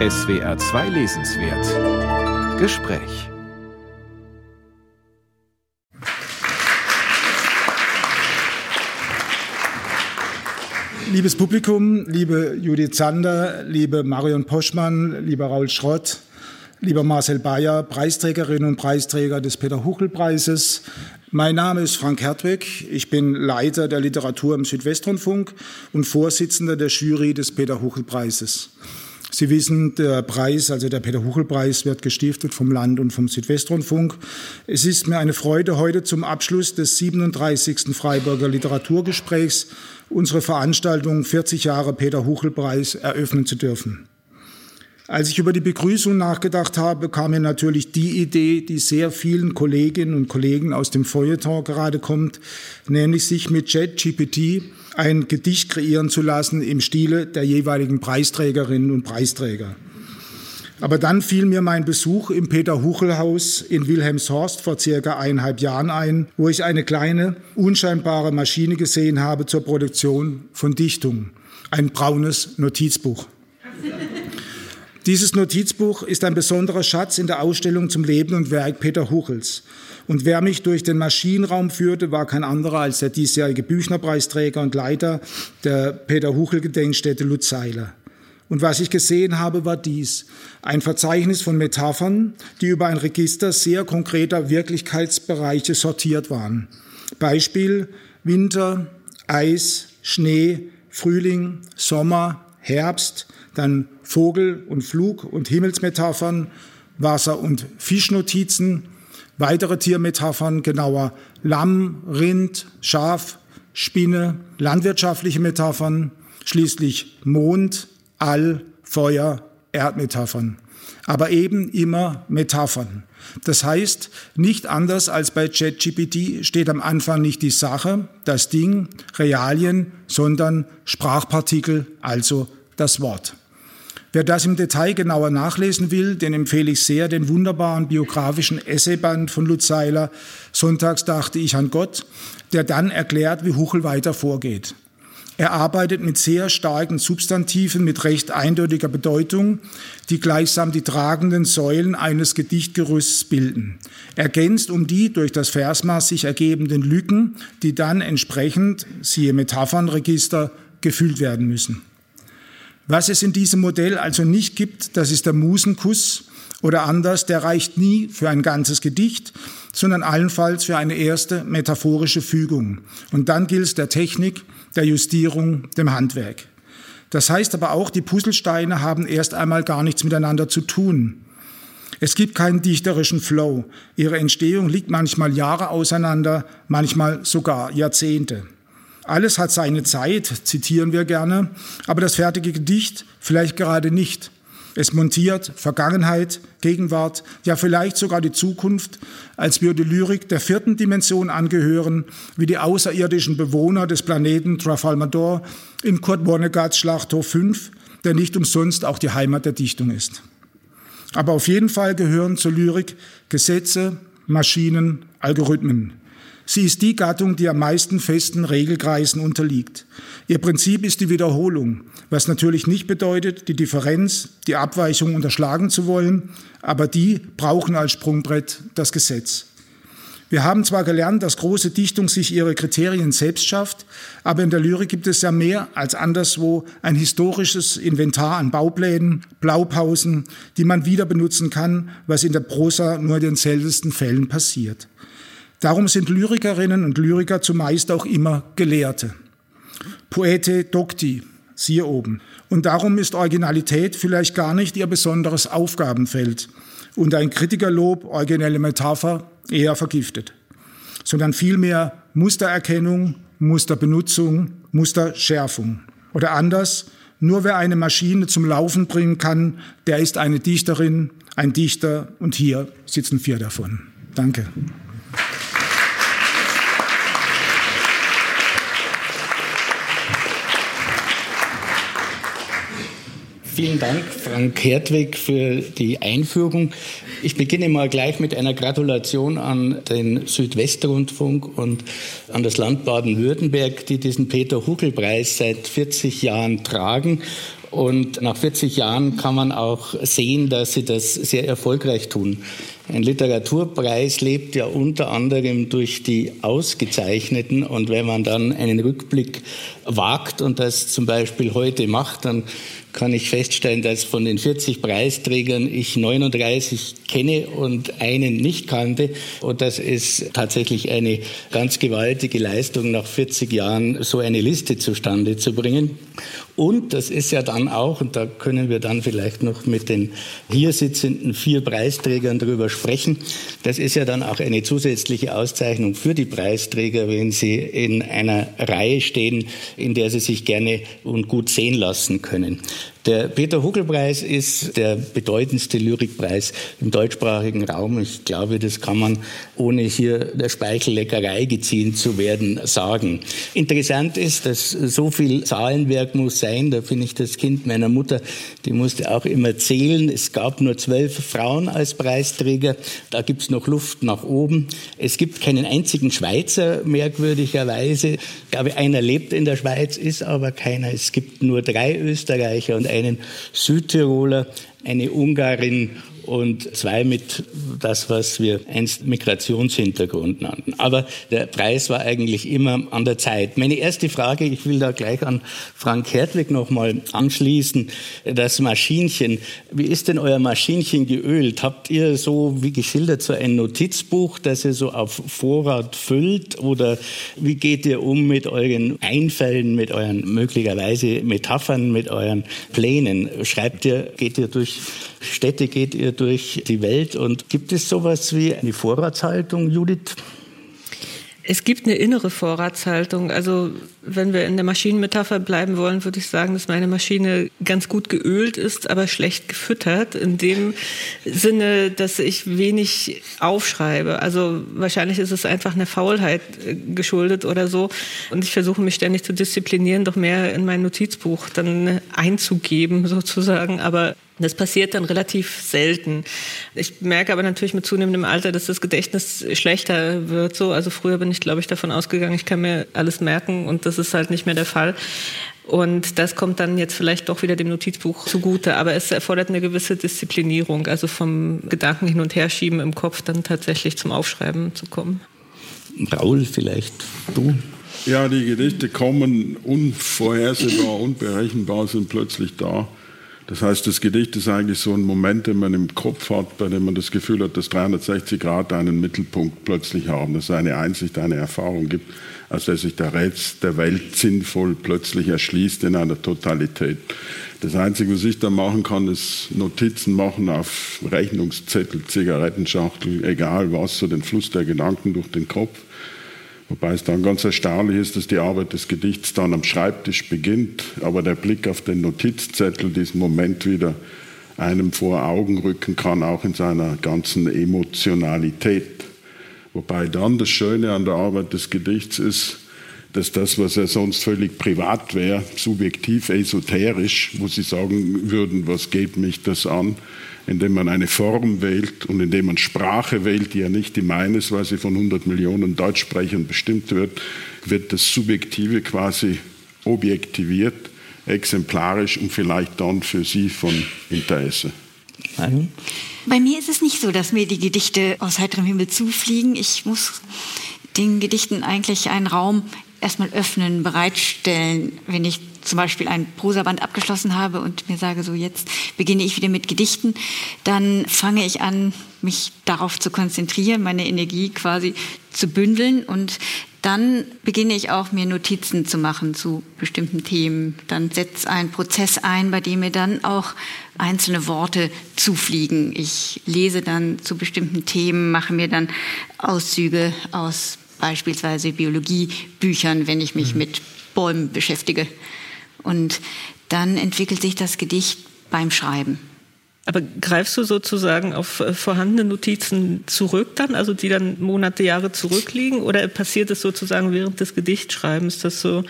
SWR 2 Lesenswert Gespräch Liebes Publikum, liebe Judith Zander, liebe Marion Poschmann, lieber Raul Schrott, lieber Marcel Bayer, Preisträgerinnen und Preisträger des Peter-Huchel-Preises. Mein Name ist Frank Hertwig. Ich bin Leiter der Literatur im Südwestrundfunk und Vorsitzender der Jury des Peter-Huchel-Preises. Sie wissen, der Preis, also der Peter-Huchel-Preis, wird gestiftet vom Land und vom Südwestrundfunk. Es ist mir eine Freude, heute zum Abschluss des 37. Freiburger Literaturgesprächs unsere Veranstaltung 40 Jahre Peter-Huchel-Preis eröffnen zu dürfen. Als ich über die Begrüßung nachgedacht habe, kam mir natürlich die Idee, die sehr vielen Kolleginnen und Kollegen aus dem Feuilleton gerade kommt, nämlich sich mit ChatGPT ein Gedicht kreieren zu lassen im Stile der jeweiligen Preisträgerinnen und Preisträger. Aber dann fiel mir mein Besuch im Peter-Huchel-Haus in Wilhelmshorst vor circa eineinhalb Jahren ein, wo ich eine kleine, unscheinbare Maschine gesehen habe zur Produktion von Dichtung. Ein braunes Notizbuch. Dieses Notizbuch ist ein besonderer Schatz in der Ausstellung zum Leben und Werk Peter Huchels. Und wer mich durch den Maschinenraum führte, war kein anderer als der diesjährige Büchnerpreisträger und Leiter der Peter Huchel Gedenkstätte Lutz Seiler. Und was ich gesehen habe, war dies. Ein Verzeichnis von Metaphern, die über ein Register sehr konkreter Wirklichkeitsbereiche sortiert waren. Beispiel Winter, Eis, Schnee, Frühling, Sommer, Herbst, dann Vogel- und Flug- und Himmelsmetaphern, Wasser- und Fischnotizen, weitere Tiermetaphern, genauer Lamm, Rind, Schaf, Spinne, landwirtschaftliche Metaphern, schließlich Mond, All, Feuer, Erdmetaphern. Aber eben immer Metaphern. Das heißt, nicht anders als bei ChatGPT steht am Anfang nicht die Sache, das Ding, Realien, sondern Sprachpartikel, also das Wort. Wer das im Detail genauer nachlesen will, den empfehle ich sehr den wunderbaren biografischen Essayband von Lutz Seiler, Sonntags dachte ich an Gott, der dann erklärt, wie Huchel weiter vorgeht. Er arbeitet mit sehr starken Substantiven mit recht eindeutiger Bedeutung, die gleichsam die tragenden Säulen eines Gedichtgerüsts bilden. Ergänzt um die durch das Versmaß sich ergebenden Lücken, die dann entsprechend, siehe Metaphernregister, gefüllt werden müssen. Was es in diesem Modell also nicht gibt, das ist der Musenkuss oder anders, der reicht nie für ein ganzes Gedicht, sondern allenfalls für eine erste metaphorische Fügung. Und dann gilt es der Technik, der Justierung, dem Handwerk. Das heißt aber auch, die Puzzlesteine haben erst einmal gar nichts miteinander zu tun. Es gibt keinen dichterischen Flow. Ihre Entstehung liegt manchmal Jahre auseinander, manchmal sogar Jahrzehnte. Alles hat seine Zeit, zitieren wir gerne, aber das fertige Gedicht vielleicht gerade nicht. Es montiert Vergangenheit, Gegenwart, ja vielleicht sogar die Zukunft, als würde Lyrik der vierten Dimension angehören, wie die außerirdischen Bewohner des Planeten Trafalmador in Kurt Vonnegut's Schlachthof 5, der nicht umsonst auch die Heimat der Dichtung ist. Aber auf jeden Fall gehören zur Lyrik Gesetze, Maschinen, Algorithmen. Sie ist die Gattung, die am meisten festen Regelkreisen unterliegt. Ihr Prinzip ist die Wiederholung, was natürlich nicht bedeutet, die Differenz, die Abweichung unterschlagen zu wollen, aber die brauchen als Sprungbrett das Gesetz. Wir haben zwar gelernt, dass große Dichtung sich ihre Kriterien selbst schafft, aber in der Lyrik gibt es ja mehr als anderswo ein historisches Inventar an Bauplänen, Blaupausen, die man wieder benutzen kann, was in der Prosa nur in den seltensten Fällen passiert. Darum sind Lyrikerinnen und Lyriker zumeist auch immer Gelehrte. Poete docti, siehe oben. Und darum ist Originalität vielleicht gar nicht ihr besonderes Aufgabenfeld und ein Kritikerlob, originelle Metapher, eher vergiftet, sondern vielmehr Mustererkennung, Musterbenutzung, Musterschärfung. Oder anders, nur wer eine Maschine zum Laufen bringen kann, der ist eine Dichterin, ein Dichter und hier sitzen vier davon. Danke. Vielen Dank, Frank Hertwig, für die Einführung. Ich beginne mal gleich mit einer Gratulation an den Südwestrundfunk und an das Land Baden-Württemberg, die diesen Peter-Huckel-Preis seit 40 Jahren tragen Und nach 40 Jahren kann man auch sehen, dass sie das sehr erfolgreich tun. Ein Literaturpreis lebt ja unter anderem durch die Ausgezeichneten. Und wenn man dann einen Rückblick wagt und das zum Beispiel heute macht, dann kann ich feststellen, dass von den 40 Preisträgern ich 39 kenne und einen nicht kannte. Und das ist tatsächlich eine ganz gewaltige Leistung, nach 40 Jahren so eine Liste zustande zu bringen. Und das ist ja dann auch, und da können wir dann vielleicht noch mit den hier sitzenden vier Preisträgern darüber sprechen, das ist ja dann auch eine zusätzliche Auszeichnung für die Preisträger, wenn sie in einer Reihe stehen, in der sie sich gerne und gut sehen lassen können. Der Peter Huckel-Preis ist der bedeutendste Lyrikpreis im deutschsprachigen Raum. Ich glaube, das kann man, ohne hier der Speichelleckerei geziehen zu werden, sagen. Interessant ist, dass so viel Zahlenwerk muss sein. Da finde ich das Kind meiner Mutter, die musste auch immer zählen. Es gab nur zwölf Frauen als Preisträger. Da gibt es noch Luft nach oben. Es gibt keinen einzigen Schweizer, merkwürdigerweise. Ich glaube, einer lebt in der Schweiz, ist aber keiner. Es gibt nur drei Österreicher und einen Südtiroler, eine Ungarin und zwei mit das, was wir einst Migrationshintergrund nannten. Aber der Preis war eigentlich immer an der Zeit. Meine erste Frage, ich will da gleich an Frank Hertwig nochmal anschließen, das Maschinchen. Wie ist denn euer Maschinchen geölt? Habt ihr so, wie geschildert, so ein Notizbuch, das ihr so auf Vorrat füllt? Oder wie geht ihr um mit euren Einfällen, mit euren möglicherweise Metaphern, mit euren Plänen? Schreibt ihr, geht ihr durch Städte, geht ihr durch die Welt. Und gibt es sowas wie eine Vorratshaltung, Judith? Es gibt eine innere Vorratshaltung. Also wenn wir in der Maschinenmetapher bleiben wollen, würde ich sagen, dass meine Maschine ganz gut geölt ist, aber schlecht gefüttert. In dem Sinne, dass ich wenig aufschreibe. Also wahrscheinlich ist es einfach eine Faulheit äh, geschuldet oder so. Und ich versuche mich ständig zu disziplinieren, doch mehr in mein Notizbuch dann einzugeben sozusagen. Aber das passiert dann relativ selten. Ich merke aber natürlich mit zunehmendem Alter, dass das Gedächtnis schlechter wird. So, also früher bin ich, glaube ich, davon ausgegangen, ich kann mir alles merken und das ist halt nicht mehr der Fall. Und das kommt dann jetzt vielleicht doch wieder dem Notizbuch zugute. Aber es erfordert eine gewisse Disziplinierung, also vom Gedanken hin und her schieben im Kopf dann tatsächlich zum Aufschreiben zu kommen. Raul, vielleicht du? Ja, die Gedichte kommen unvorhersehbar, unberechenbar, sind plötzlich da. Das heißt, das Gedicht ist eigentlich so ein Moment, den man im Kopf hat, bei dem man das Gefühl hat, dass 360 Grad einen Mittelpunkt plötzlich haben, dass es eine Einsicht, eine Erfahrung gibt, aus der sich der Rätsel der Welt sinnvoll plötzlich erschließt in einer Totalität. Das Einzige, was ich da machen kann, ist Notizen machen auf Rechnungszettel, Zigarettenschachtel, egal was, so den Fluss der Gedanken durch den Kopf. Wobei es dann ganz erstaunlich ist, dass die Arbeit des Gedichts dann am Schreibtisch beginnt, aber der Blick auf den Notizzettel diesen Moment wieder einem vor Augen rücken kann, auch in seiner ganzen Emotionalität. Wobei dann das Schöne an der Arbeit des Gedichts ist, dass das, was ja sonst völlig privat wäre, subjektiv, esoterisch, wo Sie sagen würden, was geht mich das an, indem man eine Form wählt und indem man Sprache wählt, die ja nicht die meine ist, weil sie von 100 Millionen Deutschsprechern bestimmt wird, wird das Subjektive quasi objektiviert, exemplarisch und vielleicht dann für Sie von Interesse. Bei mir ist es nicht so, dass mir die Gedichte aus heiterem Himmel zufliegen. Ich muss den Gedichten eigentlich einen Raum erstmal öffnen, bereitstellen, wenn ich zum Beispiel ein Prosaband abgeschlossen habe und mir sage, so jetzt beginne ich wieder mit Gedichten, dann fange ich an, mich darauf zu konzentrieren, meine Energie quasi zu bündeln und dann beginne ich auch mir Notizen zu machen zu bestimmten Themen. Dann setzt ein Prozess ein, bei dem mir dann auch einzelne Worte zufliegen. Ich lese dann zu bestimmten Themen, mache mir dann Auszüge aus beispielsweise Biologiebüchern, wenn ich mich mhm. mit Bäumen beschäftige. Und dann entwickelt sich das Gedicht beim Schreiben. Aber greifst du sozusagen auf äh, vorhandene Notizen zurück dann, also die dann Monate, Jahre zurückliegen? Oder passiert es sozusagen während des Gedichtschreibens, dass du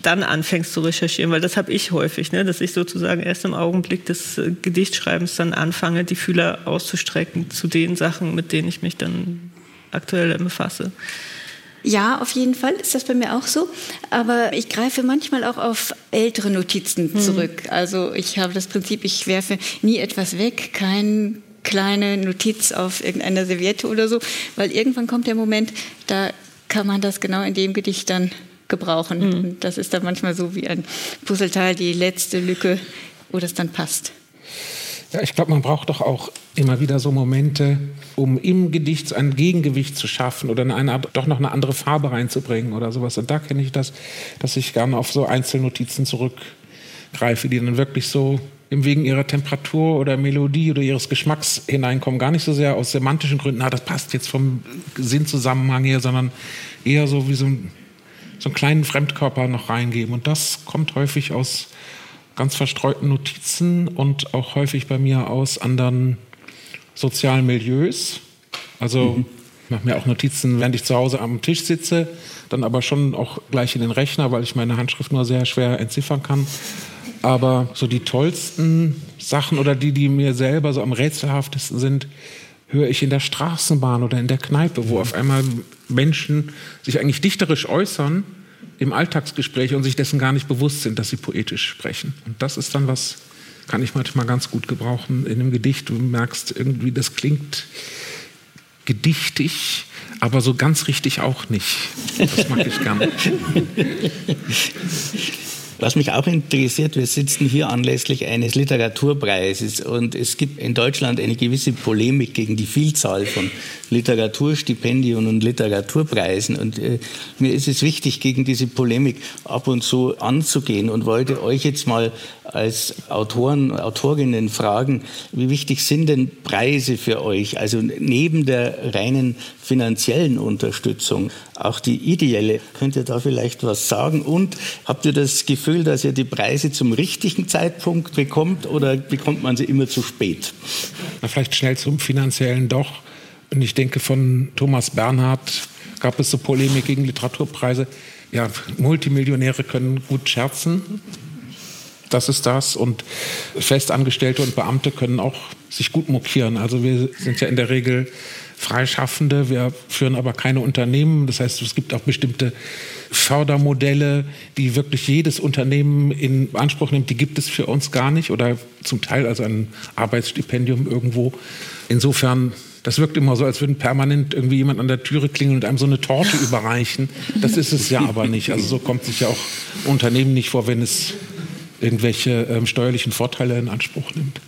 dann anfängst zu recherchieren? Weil das habe ich häufig, ne? dass ich sozusagen erst im Augenblick des äh, Gedichtschreibens dann anfange, die Fühler auszustrecken zu den Sachen, mit denen ich mich dann aktuell befasse. Ja, auf jeden Fall ist das bei mir auch so. Aber ich greife manchmal auch auf ältere Notizen hm. zurück. Mhm. Also ich habe das Prinzip, ich werfe nie etwas weg, kein kleine Notiz auf irgendeiner Serviette oder so, weil irgendwann kommt der Moment, da kann man das genau in dem Gedicht dann gebrauchen. Mhm. Und das ist dann manchmal so wie ein Puzzleteil, die letzte Lücke, wo das dann passt. Ja, ich glaube, man braucht doch auch immer wieder so Momente, um im Gedicht ein Gegengewicht zu schaffen oder eine, doch noch eine andere Farbe reinzubringen oder sowas. Und da kenne ich das, dass ich gerne auf so Einzelnotizen zurückgreife, die dann wirklich so wegen ihrer Temperatur oder Melodie oder ihres Geschmacks hineinkommen. Gar nicht so sehr aus semantischen Gründen, na, das passt jetzt vom Sinnzusammenhang her, sondern eher so wie so, ein, so einen kleinen Fremdkörper noch reingeben. Und das kommt häufig aus ganz verstreuten Notizen und auch häufig bei mir aus anderen sozialen Milieus. Also mhm. ich mache mir auch Notizen, während ich zu Hause am Tisch sitze, dann aber schon auch gleich in den Rechner, weil ich meine Handschrift nur sehr schwer entziffern kann. Aber so die tollsten Sachen oder die, die mir selber so am rätselhaftesten sind, höre ich in der Straßenbahn oder in der Kneipe, wo auf einmal Menschen sich eigentlich dichterisch äußern im Alltagsgespräch und sich dessen gar nicht bewusst sind, dass sie poetisch sprechen. Und das ist dann was, kann ich manchmal ganz gut gebrauchen in einem Gedicht. Du merkst irgendwie, das klingt gedichtig, aber so ganz richtig auch nicht. Das mag ich gerne. Was mich auch interessiert, wir sitzen hier anlässlich eines Literaturpreises und es gibt in Deutschland eine gewisse Polemik gegen die Vielzahl von Literaturstipendien und Literaturpreisen. Und äh, mir ist es wichtig, gegen diese Polemik ab und zu anzugehen und wollte euch jetzt mal als Autoren, Autorinnen fragen, wie wichtig sind denn Preise für euch? Also neben der reinen finanziellen Unterstützung, auch die ideelle. Könnt ihr da vielleicht was sagen? Und habt ihr das Gefühl, dass ihr die Preise zum richtigen Zeitpunkt bekommt oder bekommt man sie immer zu spät? Na, vielleicht schnell zum finanziellen doch. Und ich denke, von Thomas Bernhard gab es so Polemik gegen Literaturpreise. Ja, Multimillionäre können gut scherzen. Das ist das. Und Festangestellte und Beamte können auch sich gut mokieren. Also wir sind ja in der Regel Freischaffende, wir führen aber keine Unternehmen. Das heißt, es gibt auch bestimmte Fördermodelle, die wirklich jedes Unternehmen in Anspruch nimmt. Die gibt es für uns gar nicht oder zum Teil also ein Arbeitsstipendium irgendwo. Insofern das wirkt immer so, als würden permanent irgendwie jemand an der Türe klingeln und einem so eine Torte überreichen. Das ist es ja aber nicht. Also so kommt sich ja auch Unternehmen nicht vor, wenn es irgendwelche ähm, steuerlichen Vorteile in Anspruch nimmt.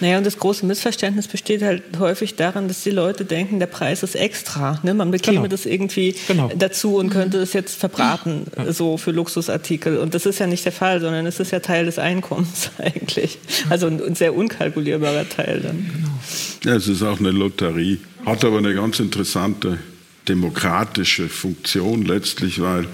Naja, und das große Missverständnis besteht halt häufig daran, dass die Leute denken, der Preis ist extra. Ne? Man bekäme genau. das irgendwie genau. dazu und könnte es jetzt verbraten, ja. so für Luxusartikel. Und das ist ja nicht der Fall, sondern es ist ja Teil des Einkommens eigentlich. Also ein, ein sehr unkalkulierbarer Teil dann. Genau. Ja, es ist auch eine Lotterie, hat aber eine ganz interessante demokratische Funktion letztlich, weil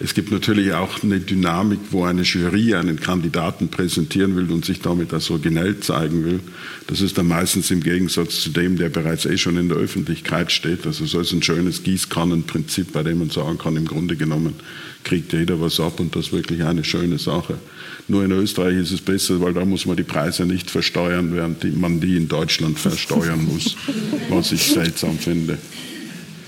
es gibt natürlich auch eine Dynamik, wo eine Jury einen Kandidaten präsentieren will und sich damit als originell zeigen will. Das ist dann meistens im Gegensatz zu dem, der bereits eh schon in der Öffentlichkeit steht. Also so ist ein schönes Gießkannenprinzip, bei dem man sagen kann, im Grunde genommen kriegt jeder was ab und das ist wirklich eine schöne Sache. Nur in Österreich ist es besser, weil da muss man die Preise nicht versteuern, während man die in Deutschland versteuern muss, was ich seltsam finde.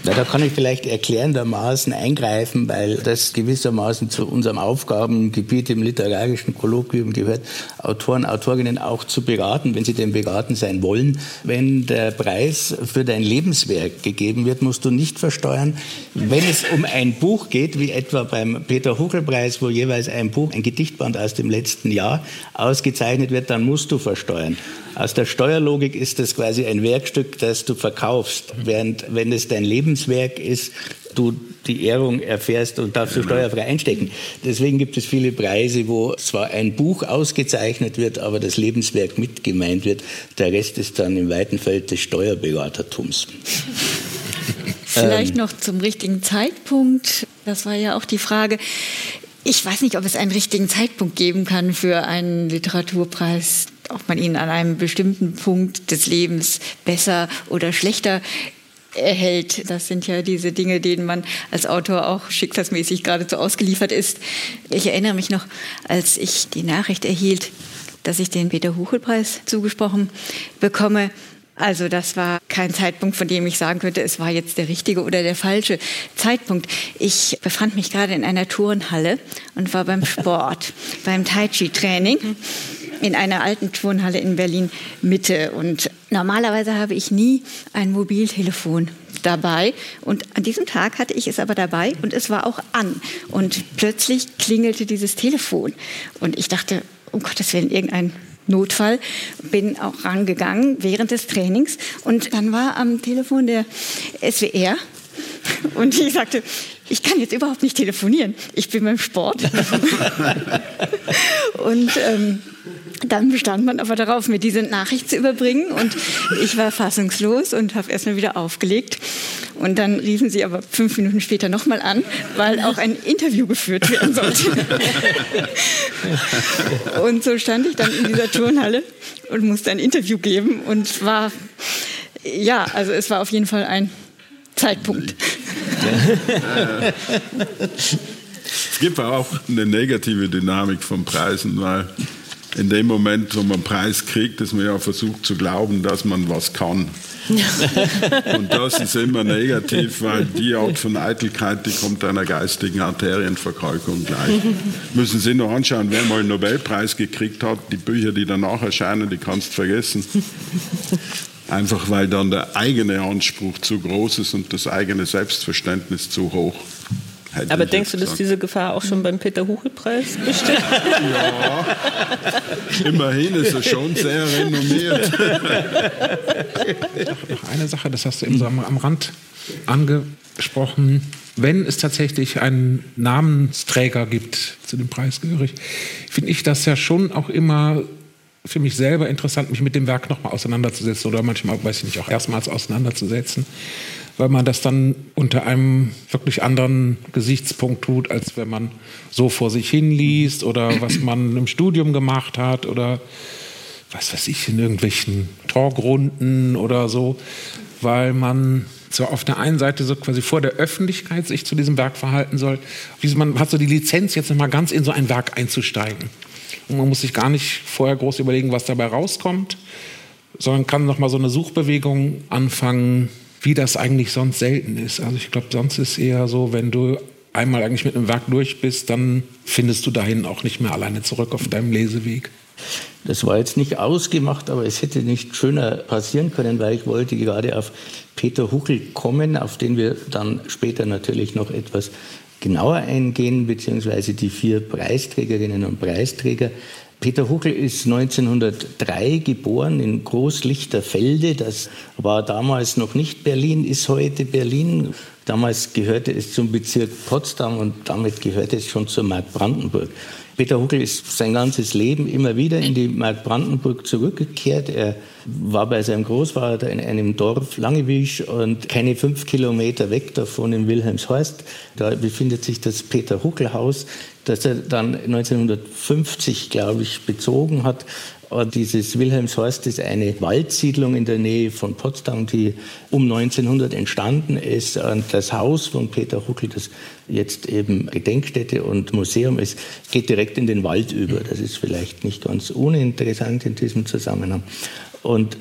Ja, da kann ich vielleicht erklärendermaßen eingreifen, weil das gewissermaßen zu unserem Aufgabengebiet im literarischen Kolloquium gehört, Autoren, Autorinnen auch zu beraten, wenn sie denn beraten sein wollen. Wenn der Preis für dein Lebenswerk gegeben wird, musst du nicht versteuern. Wenn es um ein Buch geht, wie etwa beim Peter Huchel-Preis, wo jeweils ein Buch, ein Gedichtband aus dem letzten Jahr ausgezeichnet wird, dann musst du versteuern. Aus der Steuerlogik ist das quasi ein Werkstück, das du verkaufst, während wenn es dein Lebenswerk ist, du die Ehrung erfährst und darfst du steuerfrei einstecken. Deswegen gibt es viele Preise, wo zwar ein Buch ausgezeichnet wird, aber das Lebenswerk mit gemeint wird. Der Rest ist dann im weiten Feld des Steuerberatertums. Vielleicht ähm. noch zum richtigen Zeitpunkt. Das war ja auch die Frage. Ich weiß nicht, ob es einen richtigen Zeitpunkt geben kann für einen Literaturpreis ob man ihn an einem bestimmten Punkt des Lebens besser oder schlechter erhält. Das sind ja diese Dinge, denen man als Autor auch schicksalsmäßig geradezu ausgeliefert ist. Ich erinnere mich noch, als ich die Nachricht erhielt, dass ich den Peter Huchel-Preis zugesprochen bekomme, Also das war kein Zeitpunkt, von dem ich sagen könnte, es war jetzt der richtige oder der falsche Zeitpunkt. Ich befand mich gerade in einer Turnhalle und war beim Sport, beim Tai Chi Training in einer alten Turnhalle in Berlin Mitte. Und normalerweise habe ich nie ein Mobiltelefon dabei. Und an diesem Tag hatte ich es aber dabei und es war auch an. Und plötzlich klingelte dieses Telefon. Und ich dachte, um Gottes Willen, irgendein Notfall, bin auch rangegangen während des Trainings und dann war am Telefon der SWR und ich sagte, ich kann jetzt überhaupt nicht telefonieren, ich bin beim Sport. und ähm, dann bestand man aber darauf, mir diese Nachricht zu überbringen und ich war fassungslos und habe erstmal wieder aufgelegt. Und dann riefen sie aber fünf Minuten später nochmal an, weil auch ein Interview geführt werden sollte. und so stand ich dann in dieser Turnhalle und musste ein Interview geben und war, ja, also es war auf jeden Fall ein Zeitpunkt. es gibt auch eine negative Dynamik von Preisen, weil in dem Moment, wo man einen Preis kriegt, dass man ja versucht zu glauben, dass man was kann. Und das ist immer negativ, weil die Art von Eitelkeit, die kommt einer geistigen Arterienverkalkung gleich. Müssen Sie noch anschauen, wer mal einen Nobelpreis gekriegt hat. Die Bücher, die danach erscheinen, die kannst du vergessen. Einfach weil dann der eigene Anspruch zu groß ist und das eigene Selbstverständnis zu hoch. Aber denkst du, dass diese Gefahr auch schon beim Peter-Huchel-Preis besteht? Ja, immerhin ist er schon sehr renommiert. Noch eine Sache, das hast du eben so am, am Rand angesprochen. Wenn es tatsächlich einen Namensträger gibt, zu dem Preis gehörig, finde ich das ja schon auch immer für mich selber interessant, mich mit dem Werk nochmal auseinanderzusetzen oder manchmal, weiß ich nicht, auch erstmals auseinanderzusetzen weil man das dann unter einem wirklich anderen Gesichtspunkt tut, als wenn man so vor sich hin liest oder was man im Studium gemacht hat oder was weiß ich, in irgendwelchen Talkrunden oder so, weil man so auf der einen Seite so quasi vor der Öffentlichkeit sich zu diesem Werk verhalten soll. Man hat so die Lizenz, jetzt nochmal ganz in so ein Werk einzusteigen. Und man muss sich gar nicht vorher groß überlegen, was dabei rauskommt, sondern kann nochmal so eine Suchbewegung anfangen, wie das eigentlich sonst selten ist. Also ich glaube, sonst ist eher so, wenn du einmal eigentlich mit einem Werk durch bist, dann findest du dahin auch nicht mehr alleine zurück auf deinem Leseweg. Das war jetzt nicht ausgemacht, aber es hätte nicht schöner passieren können, weil ich wollte gerade auf Peter Huchel kommen, auf den wir dann später natürlich noch etwas genauer eingehen, beziehungsweise die vier Preisträgerinnen und Preisträger. Peter Huckel ist 1903 geboren in Großlichterfelde. Das war damals noch nicht Berlin, ist heute Berlin. Damals gehörte es zum Bezirk Potsdam und damit gehörte es schon zur Mark Brandenburg. Peter Huckel ist sein ganzes Leben immer wieder in die Mark Brandenburg zurückgekehrt. Er war bei seinem Großvater in einem Dorf Langewisch und keine fünf Kilometer weg davon in Wilhelmshorst. Da befindet sich das Peter Huckel Haus, das er dann 1950, glaube ich, bezogen hat. Und dieses Wilhelmshorst ist eine Waldsiedlung in der Nähe von Potsdam, die um 1900 entstanden ist. Und das Haus von Peter Huckel, das jetzt eben Gedenkstätte und Museum ist, geht direkt in den Wald über. Das ist vielleicht nicht ganz uninteressant in diesem Zusammenhang. Und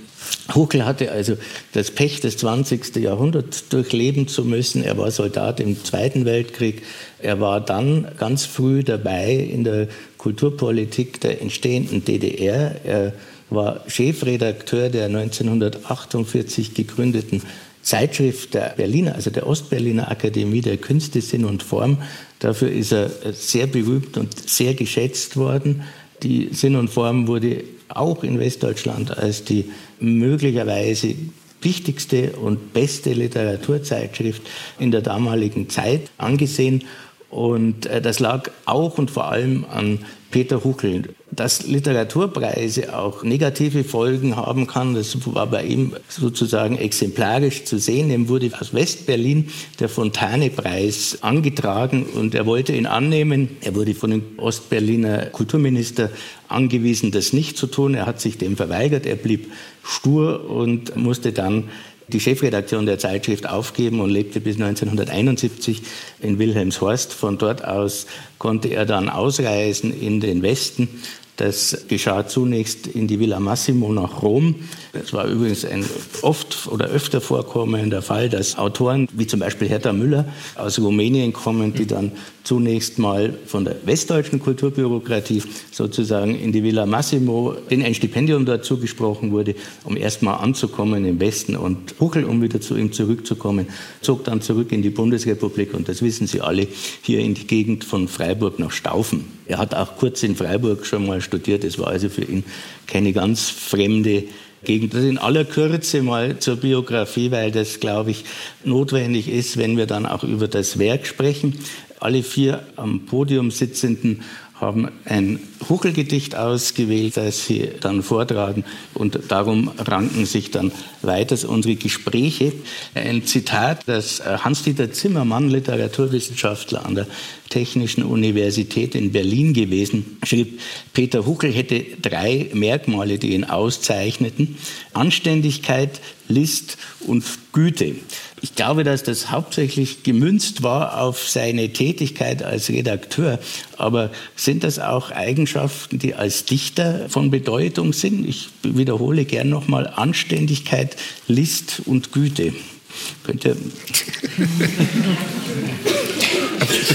Huckel hatte also das Pech, das 20. Jahrhundert durchleben zu müssen. Er war Soldat im Zweiten Weltkrieg. Er war dann ganz früh dabei in der Kulturpolitik der entstehenden DDR. Er war Chefredakteur der 1948 gegründeten Zeitschrift der Berliner, also der Ostberliner Akademie der Künste, Sinn und Form. Dafür ist er sehr berühmt und sehr geschätzt worden. Die Sinn und Form wurde auch in Westdeutschland als die möglicherweise wichtigste und beste Literaturzeitschrift in der damaligen Zeit angesehen. Und äh, das lag auch und vor allem an Peter Huckel. Dass Literaturpreise auch negative Folgen haben kann, das war bei ihm sozusagen exemplarisch zu sehen. Ihm wurde aus Westberlin der Fontane-Preis angetragen und er wollte ihn annehmen. Er wurde von dem Ostberliner Kulturminister angewiesen, das nicht zu tun. Er hat sich dem verweigert. Er blieb stur und musste dann die Chefredaktion der Zeitschrift aufgeben und lebte bis 1971 in Wilhelmshorst. Von dort aus konnte er dann ausreisen in den Westen. Das geschah zunächst in die Villa Massimo nach Rom. Es war übrigens ein oft oder öfter vorkommender Fall, dass Autoren wie zum Beispiel Hertha Müller aus Rumänien kommen, die dann zunächst mal von der westdeutschen Kulturbürokratie sozusagen in die Villa Massimo, denen ein Stipendium dort zugesprochen wurde, um erst mal anzukommen im Westen. Und Huchel, um wieder zu ihm zurückzukommen, zog dann zurück in die Bundesrepublik und das wissen Sie alle, hier in die Gegend von Freiburg nach Staufen. Er hat auch kurz in Freiburg schon mal studiert. Es war also für ihn keine ganz fremde Gegend. Das in aller Kürze mal zur Biografie, weil das, glaube ich, notwendig ist, wenn wir dann auch über das Werk sprechen. Alle vier am Podium sitzenden haben ein Huchelgedicht ausgewählt, das sie dann vortragen und darum ranken sich dann weiters unsere Gespräche. Ein Zitat, das Hans-Dieter Zimmermann, Literaturwissenschaftler an der Technischen Universität in Berlin gewesen, schrieb, Peter Huckel hätte drei Merkmale, die ihn auszeichneten. Anständigkeit, List und Güte. Ich glaube, dass das hauptsächlich gemünzt war auf seine Tätigkeit als Redakteur. Aber sind das auch Eigenschaften, die als Dichter von Bedeutung sind? Ich wiederhole gern nochmal Anständigkeit, List und Güte. Könnt ihr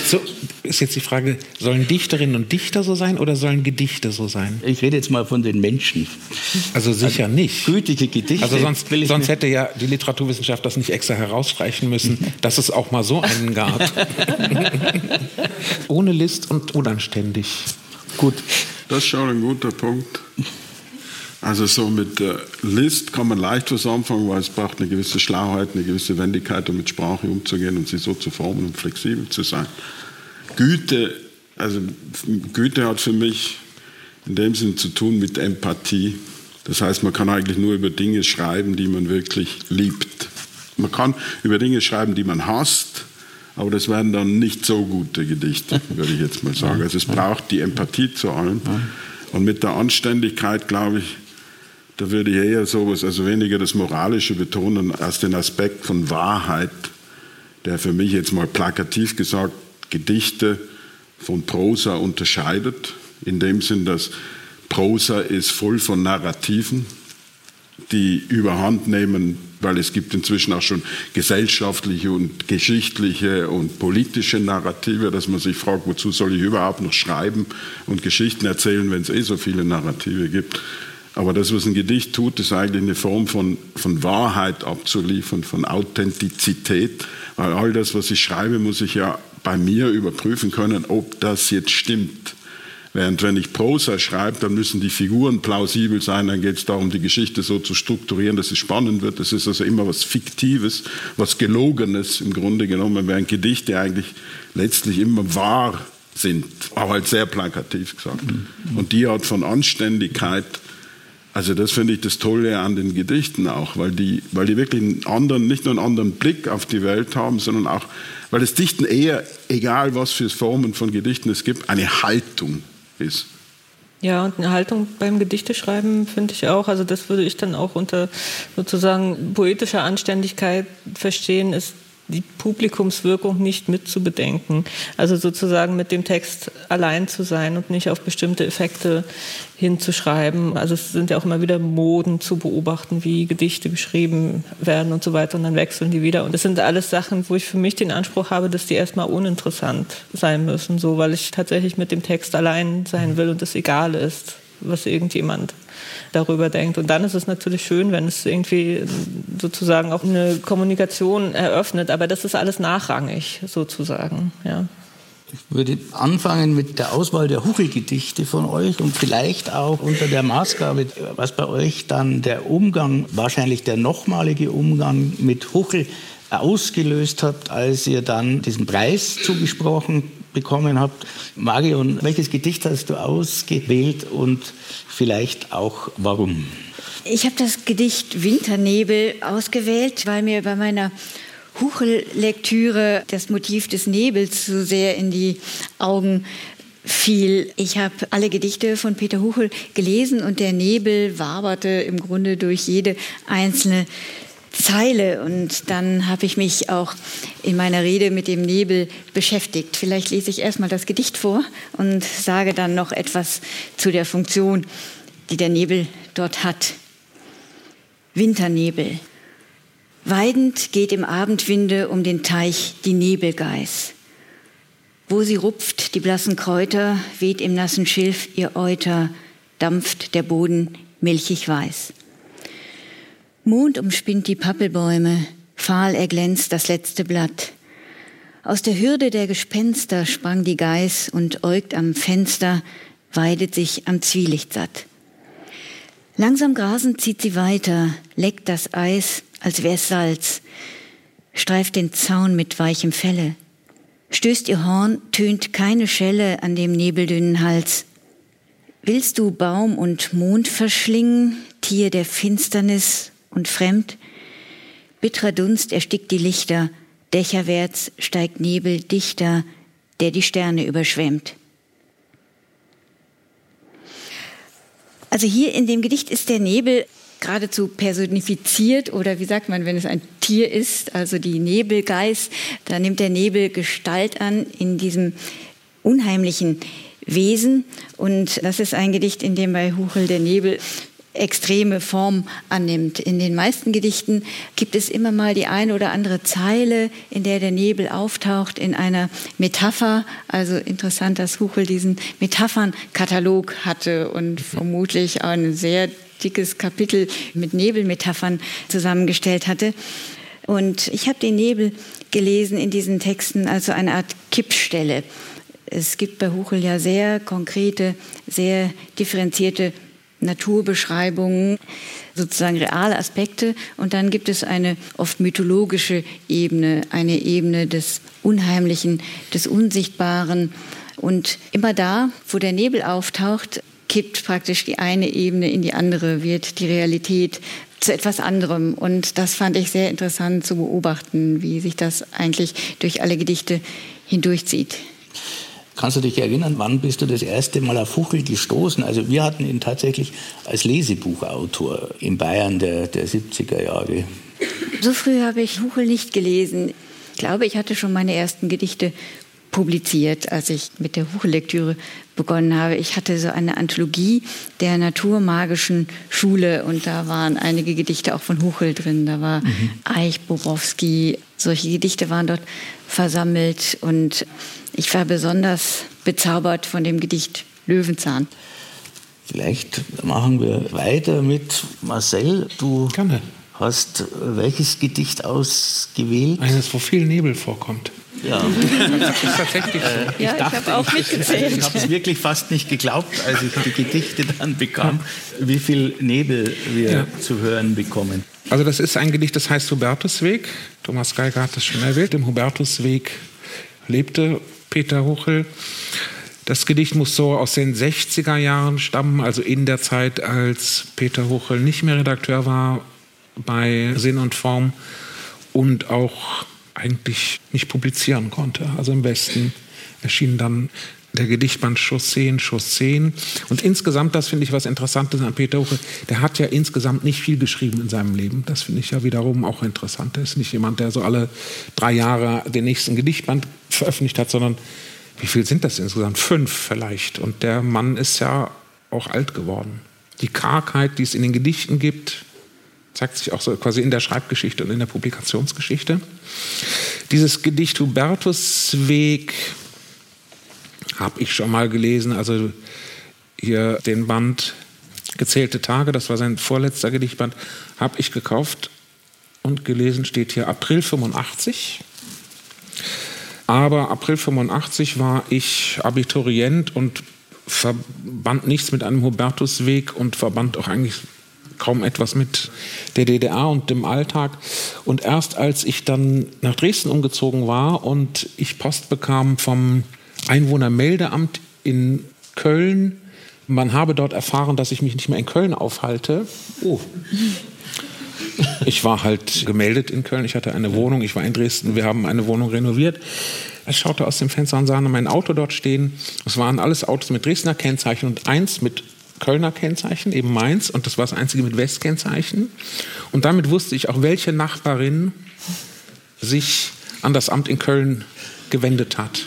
so, ist jetzt die Frage, sollen Dichterinnen und Dichter so sein oder sollen Gedichte so sein? Ich rede jetzt mal von den Menschen. Also sicher also, nicht. Gütige Gedichte. Also sonst, sonst hätte ja die Literaturwissenschaft das nicht extra herausstreichen müssen, dass es auch mal so einen gab. Ohne List und unanständig. Gut. Das ist schon ein guter Punkt. Also so mit List kann man leicht was anfangen, weil es braucht eine gewisse Schlauheit, eine gewisse Wendigkeit, um mit Sprache umzugehen und sie so zu formen und flexibel zu sein. Güte, also Güte hat für mich in dem Sinn zu tun mit Empathie. Das heißt, man kann eigentlich nur über Dinge schreiben, die man wirklich liebt. Man kann über Dinge schreiben, die man hasst, aber das werden dann nicht so gute Gedichte, würde ich jetzt mal sagen. Also es braucht die Empathie zu allem. Und mit der Anständigkeit, glaube ich, da würde ich eher sowas, also weniger das Moralische betonen, als den Aspekt von Wahrheit, der für mich jetzt mal plakativ gesagt Gedichte von Prosa unterscheidet, in dem Sinn, dass Prosa ist voll von Narrativen, die überhand nehmen, weil es gibt inzwischen auch schon gesellschaftliche und geschichtliche und politische Narrative, dass man sich fragt, wozu soll ich überhaupt noch schreiben und Geschichten erzählen, wenn es eh so viele Narrative gibt. Aber das, was ein Gedicht tut, ist eigentlich eine Form von, von Wahrheit abzuliefern, von Authentizität. Weil all das, was ich schreibe, muss ich ja bei mir überprüfen können, ob das jetzt stimmt. Während wenn ich Prosa schreibe, dann müssen die Figuren plausibel sein, dann geht es darum, die Geschichte so zu strukturieren, dass es spannend wird. Das ist also immer was Fiktives, was Gelogenes im Grunde genommen, während Gedichte eigentlich letztlich immer wahr sind, aber halt sehr plakativ gesagt. Und die Art von Anständigkeit, also das finde ich das Tolle an den Gedichten auch, weil die, weil die wirklich einen anderen, nicht nur einen anderen Blick auf die Welt haben, sondern auch, weil das Dichten eher, egal was für Formen von Gedichten es gibt, eine Haltung ist. Ja, und eine Haltung beim Gedichteschreiben finde ich auch. Also das würde ich dann auch unter sozusagen poetischer Anständigkeit verstehen, ist die Publikumswirkung nicht mit zu bedenken. Also sozusagen mit dem Text allein zu sein und nicht auf bestimmte Effekte hinzuschreiben. Also es sind ja auch immer wieder Moden zu beobachten, wie Gedichte geschrieben werden und so weiter und dann wechseln die wieder. Und das sind alles Sachen, wo ich für mich den Anspruch habe, dass die erstmal uninteressant sein müssen, so weil ich tatsächlich mit dem Text allein sein will und es egal ist, was irgendjemand darüber denkt. Und dann ist es natürlich schön, wenn es irgendwie sozusagen auch eine Kommunikation eröffnet, aber das ist alles nachrangig sozusagen. Ja. Ich würde anfangen mit der Auswahl der Huchelgedichte von euch und vielleicht auch unter der Maßgabe, was bei euch dann der Umgang, wahrscheinlich der nochmalige Umgang mit Huchel ausgelöst habt, als ihr dann diesen Preis zugesprochen bekommen habt. Marion, welches Gedicht hast du ausgewählt und vielleicht auch warum? Ich habe das Gedicht Winternebel ausgewählt, weil mir bei meiner Huchel-Lektüre das Motiv des Nebels zu sehr in die Augen fiel. Ich habe alle Gedichte von Peter Huchel gelesen und der Nebel waberte im Grunde durch jede einzelne Zeile und dann habe ich mich auch in meiner Rede mit dem Nebel beschäftigt. Vielleicht lese ich erstmal das Gedicht vor und sage dann noch etwas zu der Funktion, die der Nebel dort hat. Winternebel. Weidend geht im Abendwinde um den Teich die Nebelgeiß. Wo sie rupft, die blassen Kräuter, weht im nassen Schilf ihr Euter, dampft der Boden milchig weiß. Mond umspinnt die Pappelbäume, fahl erglänzt das letzte Blatt. Aus der Hürde der Gespenster sprang die Geiß und äugt am Fenster, weidet sich am Zwielicht satt. Langsam grasend zieht sie weiter, leckt das Eis, als wär's Salz, streift den Zaun mit weichem Felle. Stößt ihr Horn, tönt keine Schelle an dem nebeldünnen Hals. Willst du Baum und Mond verschlingen, Tier der Finsternis und fremd. Bittrer Dunst erstickt die Lichter, dächerwärts steigt Nebel dichter, der die Sterne überschwemmt. Also hier in dem Gedicht ist der Nebel geradezu personifiziert oder wie sagt man, wenn es ein Tier ist, also die Nebelgeist, da nimmt der Nebel Gestalt an in diesem unheimlichen Wesen. Und das ist ein Gedicht, in dem bei Huchel der Nebel extreme Form annimmt. In den meisten Gedichten gibt es immer mal die eine oder andere Zeile, in der der Nebel auftaucht in einer Metapher. Also interessant, dass Huchel diesen Metaphernkatalog hatte und vermutlich ein sehr dickes Kapitel mit Nebelmetaphern zusammengestellt hatte. Und ich habe den Nebel gelesen in diesen Texten als so eine Art Kippstelle. Es gibt bei Huchel ja sehr konkrete, sehr differenzierte Naturbeschreibungen, sozusagen reale Aspekte. Und dann gibt es eine oft mythologische Ebene, eine Ebene des Unheimlichen, des Unsichtbaren. Und immer da, wo der Nebel auftaucht, kippt praktisch die eine Ebene in die andere, wird die Realität zu etwas anderem. Und das fand ich sehr interessant zu beobachten, wie sich das eigentlich durch alle Gedichte hindurchzieht. Kannst du dich erinnern, wann bist du das erste Mal auf Fuchel gestoßen? Also wir hatten ihn tatsächlich als Lesebuchautor in Bayern der, der 70er Jahre. So früh habe ich Fuchel nicht gelesen. Ich glaube, ich hatte schon meine ersten Gedichte publiziert, als ich mit der Buchlektüre begonnen habe. Ich hatte so eine Anthologie der naturmagischen Schule und da waren einige Gedichte auch von Huchel drin. Da war mhm. Eich, Borowski, solche Gedichte waren dort versammelt und ich war besonders bezaubert von dem Gedicht Löwenzahn. Vielleicht machen wir weiter mit Marcel. Du Gerne. hast welches Gedicht ausgewählt? Eines, wo viel Nebel vorkommt. Ja, das ist tatsächlich so. Ich, ja, dachte, ich habe auch mitgezählt. Ich, ich habe es wirklich fast nicht geglaubt, als ich die Gedichte dann bekam, wie viel Nebel wir ja. zu hören bekommen. Also das ist ein Gedicht, das heißt Hubertusweg. Thomas Geiger hat das schon erwähnt. Im Hubertusweg lebte Peter Huchel. Das Gedicht muss so aus den 60er Jahren stammen, also in der Zeit, als Peter Huchel nicht mehr Redakteur war bei Sinn und Form und auch eigentlich nicht publizieren konnte. Also im Westen erschien dann der Gedichtband Chausseen, Chausseen. Und insgesamt, das finde ich was Interessantes an Peter Huche, der hat ja insgesamt nicht viel geschrieben in seinem Leben. Das finde ich ja wiederum auch interessant. Er ist nicht jemand, der so alle drei Jahre den nächsten Gedichtband veröffentlicht hat, sondern wie viel sind das insgesamt? Fünf vielleicht. Und der Mann ist ja auch alt geworden. Die Kargheit, die es in den Gedichten gibt, zeigt sich auch so quasi in der Schreibgeschichte und in der Publikationsgeschichte. Dieses Gedicht Hubertusweg habe ich schon mal gelesen, also hier den Band Gezählte Tage, das war sein vorletzter Gedichtband, habe ich gekauft und gelesen, steht hier April 85. Aber April 85 war ich Abiturient und verband nichts mit einem Hubertusweg und verband auch eigentlich kaum etwas mit der DDR und dem Alltag. Und erst als ich dann nach Dresden umgezogen war und ich Post bekam vom Einwohnermeldeamt in Köln, man habe dort erfahren, dass ich mich nicht mehr in Köln aufhalte. Oh. Ich war halt gemeldet in Köln, ich hatte eine Wohnung, ich war in Dresden, wir haben eine Wohnung renoviert. Ich schaute aus dem Fenster und sah mein Auto dort stehen. Es waren alles Autos mit Dresdner Kennzeichen und eins mit Kölner Kennzeichen, eben Mainz, und das war das einzige mit Westkennzeichen. Und damit wusste ich auch, welche Nachbarin sich an das Amt in Köln gewendet hat.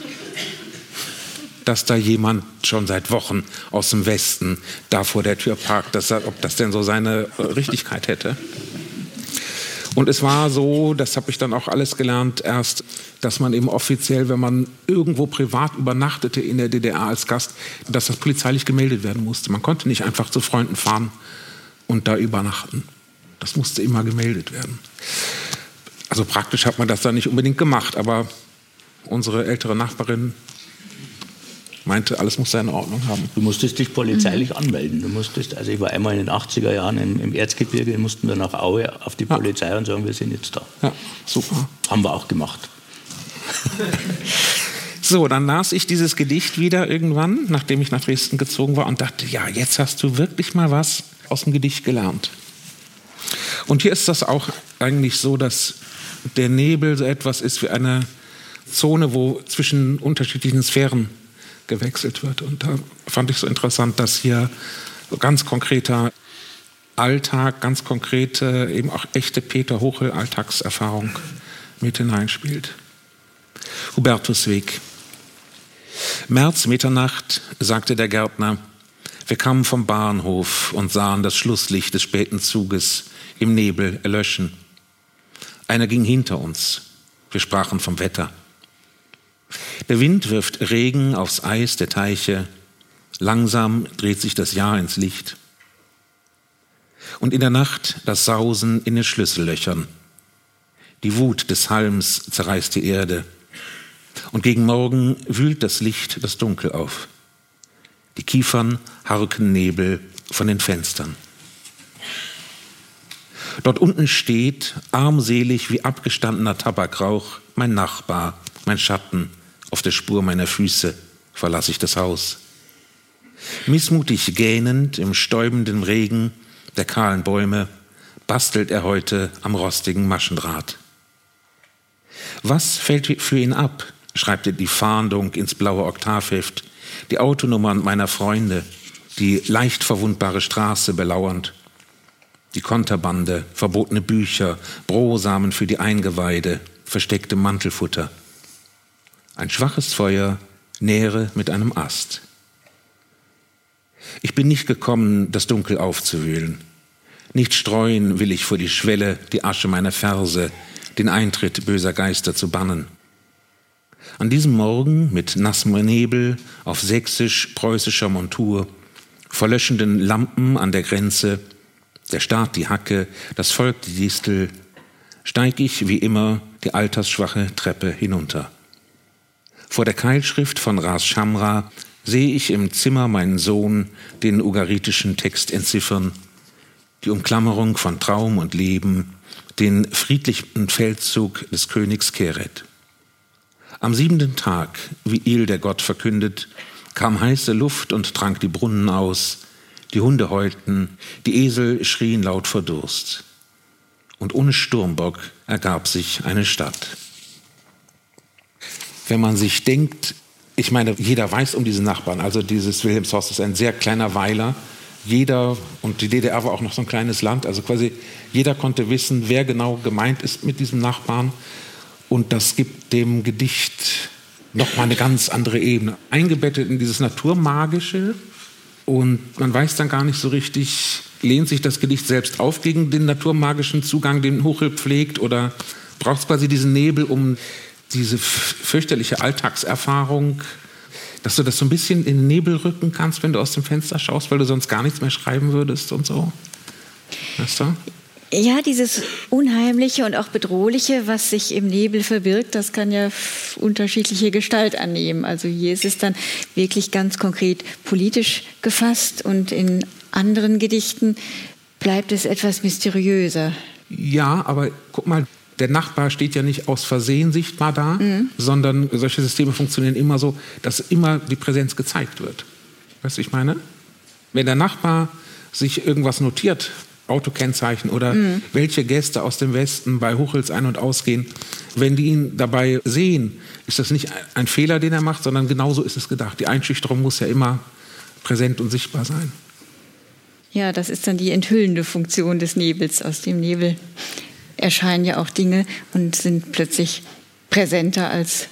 Dass da jemand schon seit Wochen aus dem Westen da vor der Tür parkt, dass er, ob das denn so seine Richtigkeit hätte. Und es war so, das habe ich dann auch alles gelernt, erst, dass man eben offiziell, wenn man irgendwo privat übernachtete in der DDR als Gast, dass das polizeilich gemeldet werden musste. Man konnte nicht einfach zu Freunden fahren und da übernachten. Das musste immer gemeldet werden. Also praktisch hat man das dann nicht unbedingt gemacht, aber unsere ältere Nachbarin meinte, alles muss seine Ordnung haben. Du musstest dich polizeilich anmelden. Du musstest, also ich war einmal in den 80er Jahren im, im Erzgebirge, mussten wir nach Aue auf die ja. Polizei und sagen, wir sind jetzt da. Ja, super. Haben wir auch gemacht. so, dann las ich dieses Gedicht wieder irgendwann, nachdem ich nach Dresden gezogen war und dachte, ja, jetzt hast du wirklich mal was aus dem Gedicht gelernt. Und hier ist das auch eigentlich so, dass der Nebel so etwas ist wie eine Zone, wo zwischen unterschiedlichen Sphären gewechselt wird. Und da fand ich so interessant, dass hier ganz konkreter Alltag, ganz konkrete, eben auch echte Peter Hochel Alltagserfahrung mit hineinspielt. Hubertusweg. März, Mitternacht, sagte der Gärtner. Wir kamen vom Bahnhof und sahen das Schlusslicht des späten Zuges im Nebel erlöschen. Einer ging hinter uns. Wir sprachen vom Wetter. Der Wind wirft Regen aufs Eis der Teiche. Langsam dreht sich das Jahr ins Licht. Und in der Nacht das Sausen in den Schlüssellöchern. Die Wut des Halms zerreißt die Erde. Und gegen Morgen wühlt das Licht das Dunkel auf. Die Kiefern harken Nebel von den Fenstern. Dort unten steht, armselig wie abgestandener Tabakrauch, mein Nachbar, mein Schatten, auf der Spur meiner Füße verlasse ich das Haus. Missmutig gähnend im stäubenden Regen der kahlen Bäume bastelt er heute am rostigen Maschendraht. Was fällt für ihn ab? Schreibt er die Fahndung ins blaue Oktavheft, die Autonummern meiner Freunde, die leicht verwundbare Straße belauernd, die Konterbande, verbotene Bücher, Brosamen für die Eingeweide, versteckte Mantelfutter. Ein schwaches Feuer nähere mit einem Ast. Ich bin nicht gekommen, das Dunkel aufzuwühlen. Nicht streuen will ich vor die Schwelle die Asche meiner Verse, den Eintritt böser Geister zu bannen. An diesem Morgen mit nassem Nebel auf sächsisch-preußischer Montur, verlöschenden Lampen an der Grenze, der Staat die Hacke, das Volk die Distel, steig ich wie immer die altersschwache Treppe hinunter. Vor der Keilschrift von Ras Shamra sehe ich im Zimmer meinen Sohn den ugaritischen Text entziffern, die Umklammerung von Traum und Leben, den friedlichen Feldzug des Königs Keret. Am siebenten Tag, wie Il der Gott verkündet, kam heiße Luft und trank die Brunnen aus, die Hunde heulten, die Esel schrien laut vor Durst. Und ohne Sturmbock ergab sich eine Stadt wenn man sich denkt, ich meine, jeder weiß um diesen Nachbarn. Also dieses Wilhelmshorst ist ein sehr kleiner Weiler. Jeder, und die DDR war auch noch so ein kleines Land, also quasi jeder konnte wissen, wer genau gemeint ist mit diesem Nachbarn. Und das gibt dem Gedicht nochmal eine ganz andere Ebene. Eingebettet in dieses Naturmagische. Und man weiß dann gar nicht so richtig, lehnt sich das Gedicht selbst auf gegen den naturmagischen Zugang, den Huchel pflegt, oder braucht es quasi diesen Nebel, um diese fürchterliche Alltagserfahrung, dass du das so ein bisschen in den Nebel rücken kannst, wenn du aus dem Fenster schaust, weil du sonst gar nichts mehr schreiben würdest und so. Weißt du? Ja, dieses Unheimliche und auch Bedrohliche, was sich im Nebel verbirgt, das kann ja unterschiedliche Gestalt annehmen. Also hier ist es dann wirklich ganz konkret politisch gefasst und in anderen Gedichten bleibt es etwas mysteriöser. Ja, aber guck mal, der Nachbar steht ja nicht aus Versehen sichtbar da, mhm. sondern solche Systeme funktionieren immer so, dass immer die Präsenz gezeigt wird. Weißt du, ich meine? Wenn der Nachbar sich irgendwas notiert, Autokennzeichen oder mhm. welche Gäste aus dem Westen bei Huchels ein- und ausgehen, wenn die ihn dabei sehen, ist das nicht ein Fehler, den er macht, sondern genauso ist es gedacht. Die Einschüchterung muss ja immer präsent und sichtbar sein. Ja, das ist dann die enthüllende Funktion des Nebels. Aus dem Nebel erscheinen ja auch Dinge und sind plötzlich präsenter als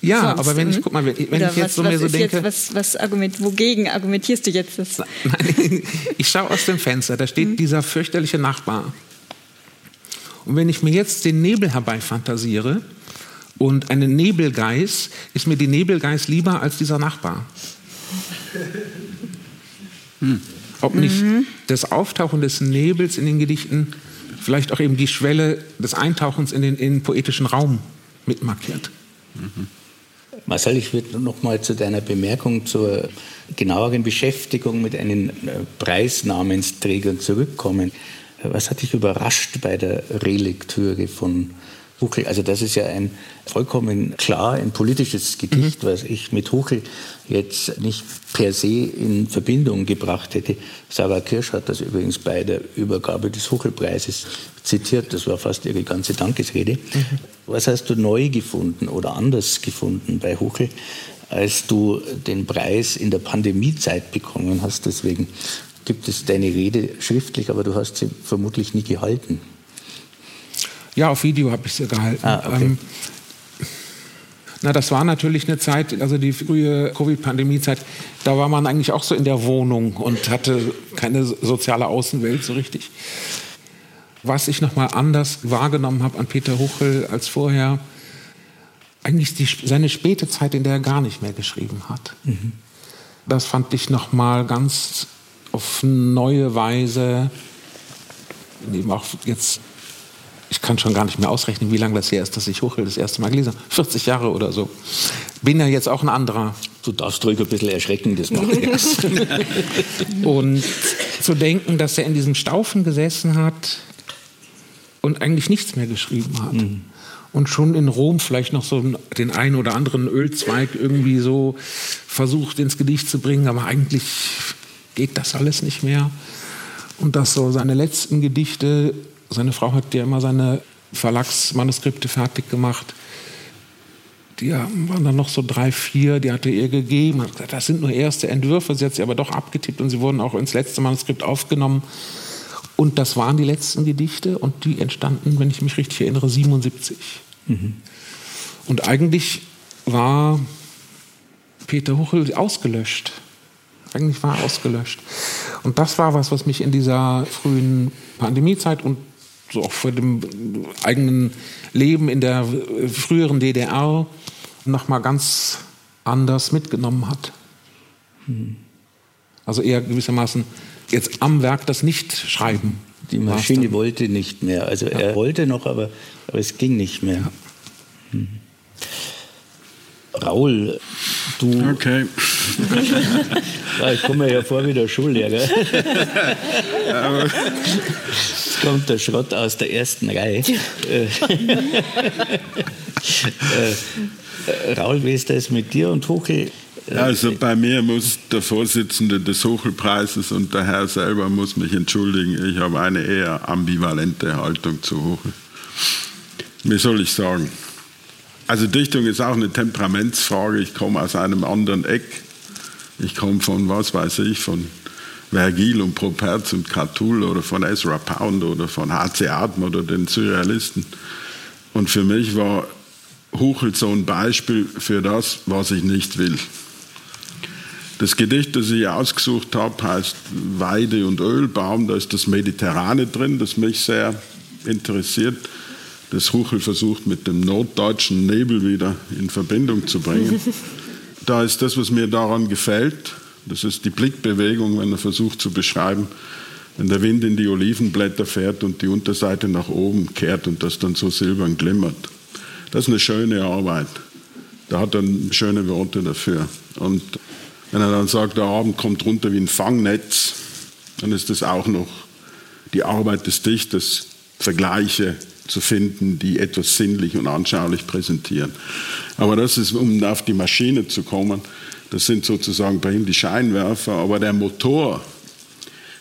ja, sonst. aber wenn ich, Mhm. guck mal, wenn ich jetzt was, so was mir so ist denke, jetzt, was, was argument, wogegen argumentierst du jetzt? Das? Nein, ich schaue aus dem Fenster, da steht dieser fürchterliche Nachbar. Und wenn ich mir jetzt den Nebel herbeifantasiere und einen Nebelgeiß, ist mir die Nebelgeiß lieber als dieser Nachbar. Ob nicht das Auftauchen des Nebels in den Gedichten vielleicht auch eben die Schwelle des Eintauchens in den, in den poetischen Raum mitmarkiert. Marcel, ich würde noch mal zu deiner Bemerkung zur genaueren Beschäftigung mit einem äh, Preisnamensträger zurückkommen. Was hat dich überrascht bei der Relektüre von Huchel? Also das ist ja ein vollkommen klar ein politisches Gedicht, was ich mit Huchel jetzt nicht per se in Verbindung gebracht hätte. Sarah Kirsch hat das übrigens bei der Übergabe des Huchelpreises zitiert. Das war fast ihre ganze Dankesrede. Was hast du neu gefunden oder anders gefunden bei Huchel, als du den Preis in der Pandemiezeit bekommen hast? Deswegen gibt es deine Rede schriftlich, aber du hast sie vermutlich nie gehalten. Ja, auf Video habe ich sie gehalten. Ah, okay. Ähm, na, das war natürlich eine Zeit, also die frühe Covid-Pandemie-Zeit, da war man eigentlich auch so in der Wohnung und hatte keine soziale Außenwelt so richtig. Was ich nochmal anders wahrgenommen habe an Peter Huchel als vorher, eigentlich die, seine späte Zeit, in der er gar nicht mehr geschrieben hat. Das fand ich nochmal ganz auf neue Weise, eben auch jetzt ich kann schon gar nicht mehr ausrechnen, wie lange das her ist, dass ich Huchel das erste Mal gelesen habe. 40 Jahre oder so. Bin ja jetzt auch ein anderer. Du darfst ruhig ein bisschen erschrecken, das macht nichts. Und zu denken, dass er in diesem Staufen gesessen hat und eigentlich nichts mehr geschrieben hat. Und schon in Rom vielleicht noch so den einen oder anderen Ölzweig irgendwie so versucht ins Gedicht zu bringen, aber eigentlich geht das alles nicht mehr. Und dass so seine letzten Gedichte seine Frau hat ja immer seine Verlagsmanuskripte fertig gemacht. Die waren dann noch so drei, vier, die hatte ihr gegeben. Hat gesagt, das sind nur erste Entwürfe. Sie hat sie aber doch abgetippt und sie wurden auch ins letzte Manuskript aufgenommen. Und das waren die letzten Gedichte und die entstanden, wenn ich mich richtig erinnere, 77. Und eigentlich war Peter Huchel ausgelöscht. Eigentlich war er ausgelöscht. Und das war was, was mich in dieser frühen Pandemiezeit und so auch vor dem eigenen Leben in der früheren DDR noch mal ganz anders mitgenommen hat. Also eher gewissermaßen jetzt am Werk das Nicht-Schreiben. Die Maschine wollte nicht mehr. Also ja. er wollte noch, aber, aber es ging nicht mehr. Ja. Hm. Raul, du. Okay. ich komme mir ja vor wie der Schullehrer. Jetzt kommt der Schrott aus der ersten Reihe. äh, Raul, wie ist das mit dir und Huchel? Also bei mir muss der Vorsitzende des Huchelpreises und der Herr selber muss mich entschuldigen. Ich habe eine eher ambivalente Haltung zu Huchel. Wie soll ich sagen? Also Dichtung ist auch eine Temperamentsfrage. Ich komme aus einem anderen Eck. Ich komme von, was weiß ich, von Vergil und Properz und Catull oder von Ezra Pound oder von H.C. Atem oder den Surrealisten. Und für mich war Huchel so ein Beispiel für das, was ich nicht will. Das Gedicht, das ich ausgesucht habe, heißt Weide und Ölbaum. Da ist das Mediterrane drin, das mich sehr interessiert. Das Huchel versucht mit dem norddeutschen Nebel wieder in Verbindung zu bringen. da ist das, was mir daran gefällt. Das ist die Blickbewegung, wenn er versucht zu beschreiben, wenn der Wind in die Olivenblätter fährt und die Unterseite nach oben kehrt und das dann so silbern glimmert. Das ist eine schöne Arbeit. Da hat er schöne Worte dafür. Und wenn er dann sagt, der Abend kommt runter wie ein Fangnetz, dann ist das auch noch die Arbeit des Dichters, Vergleiche zu finden, die etwas sinnlich und anschaulich präsentieren. Aber das ist, um auf die Maschine zu kommen, das sind sozusagen bei ihm die Scheinwerfer, aber der Motor,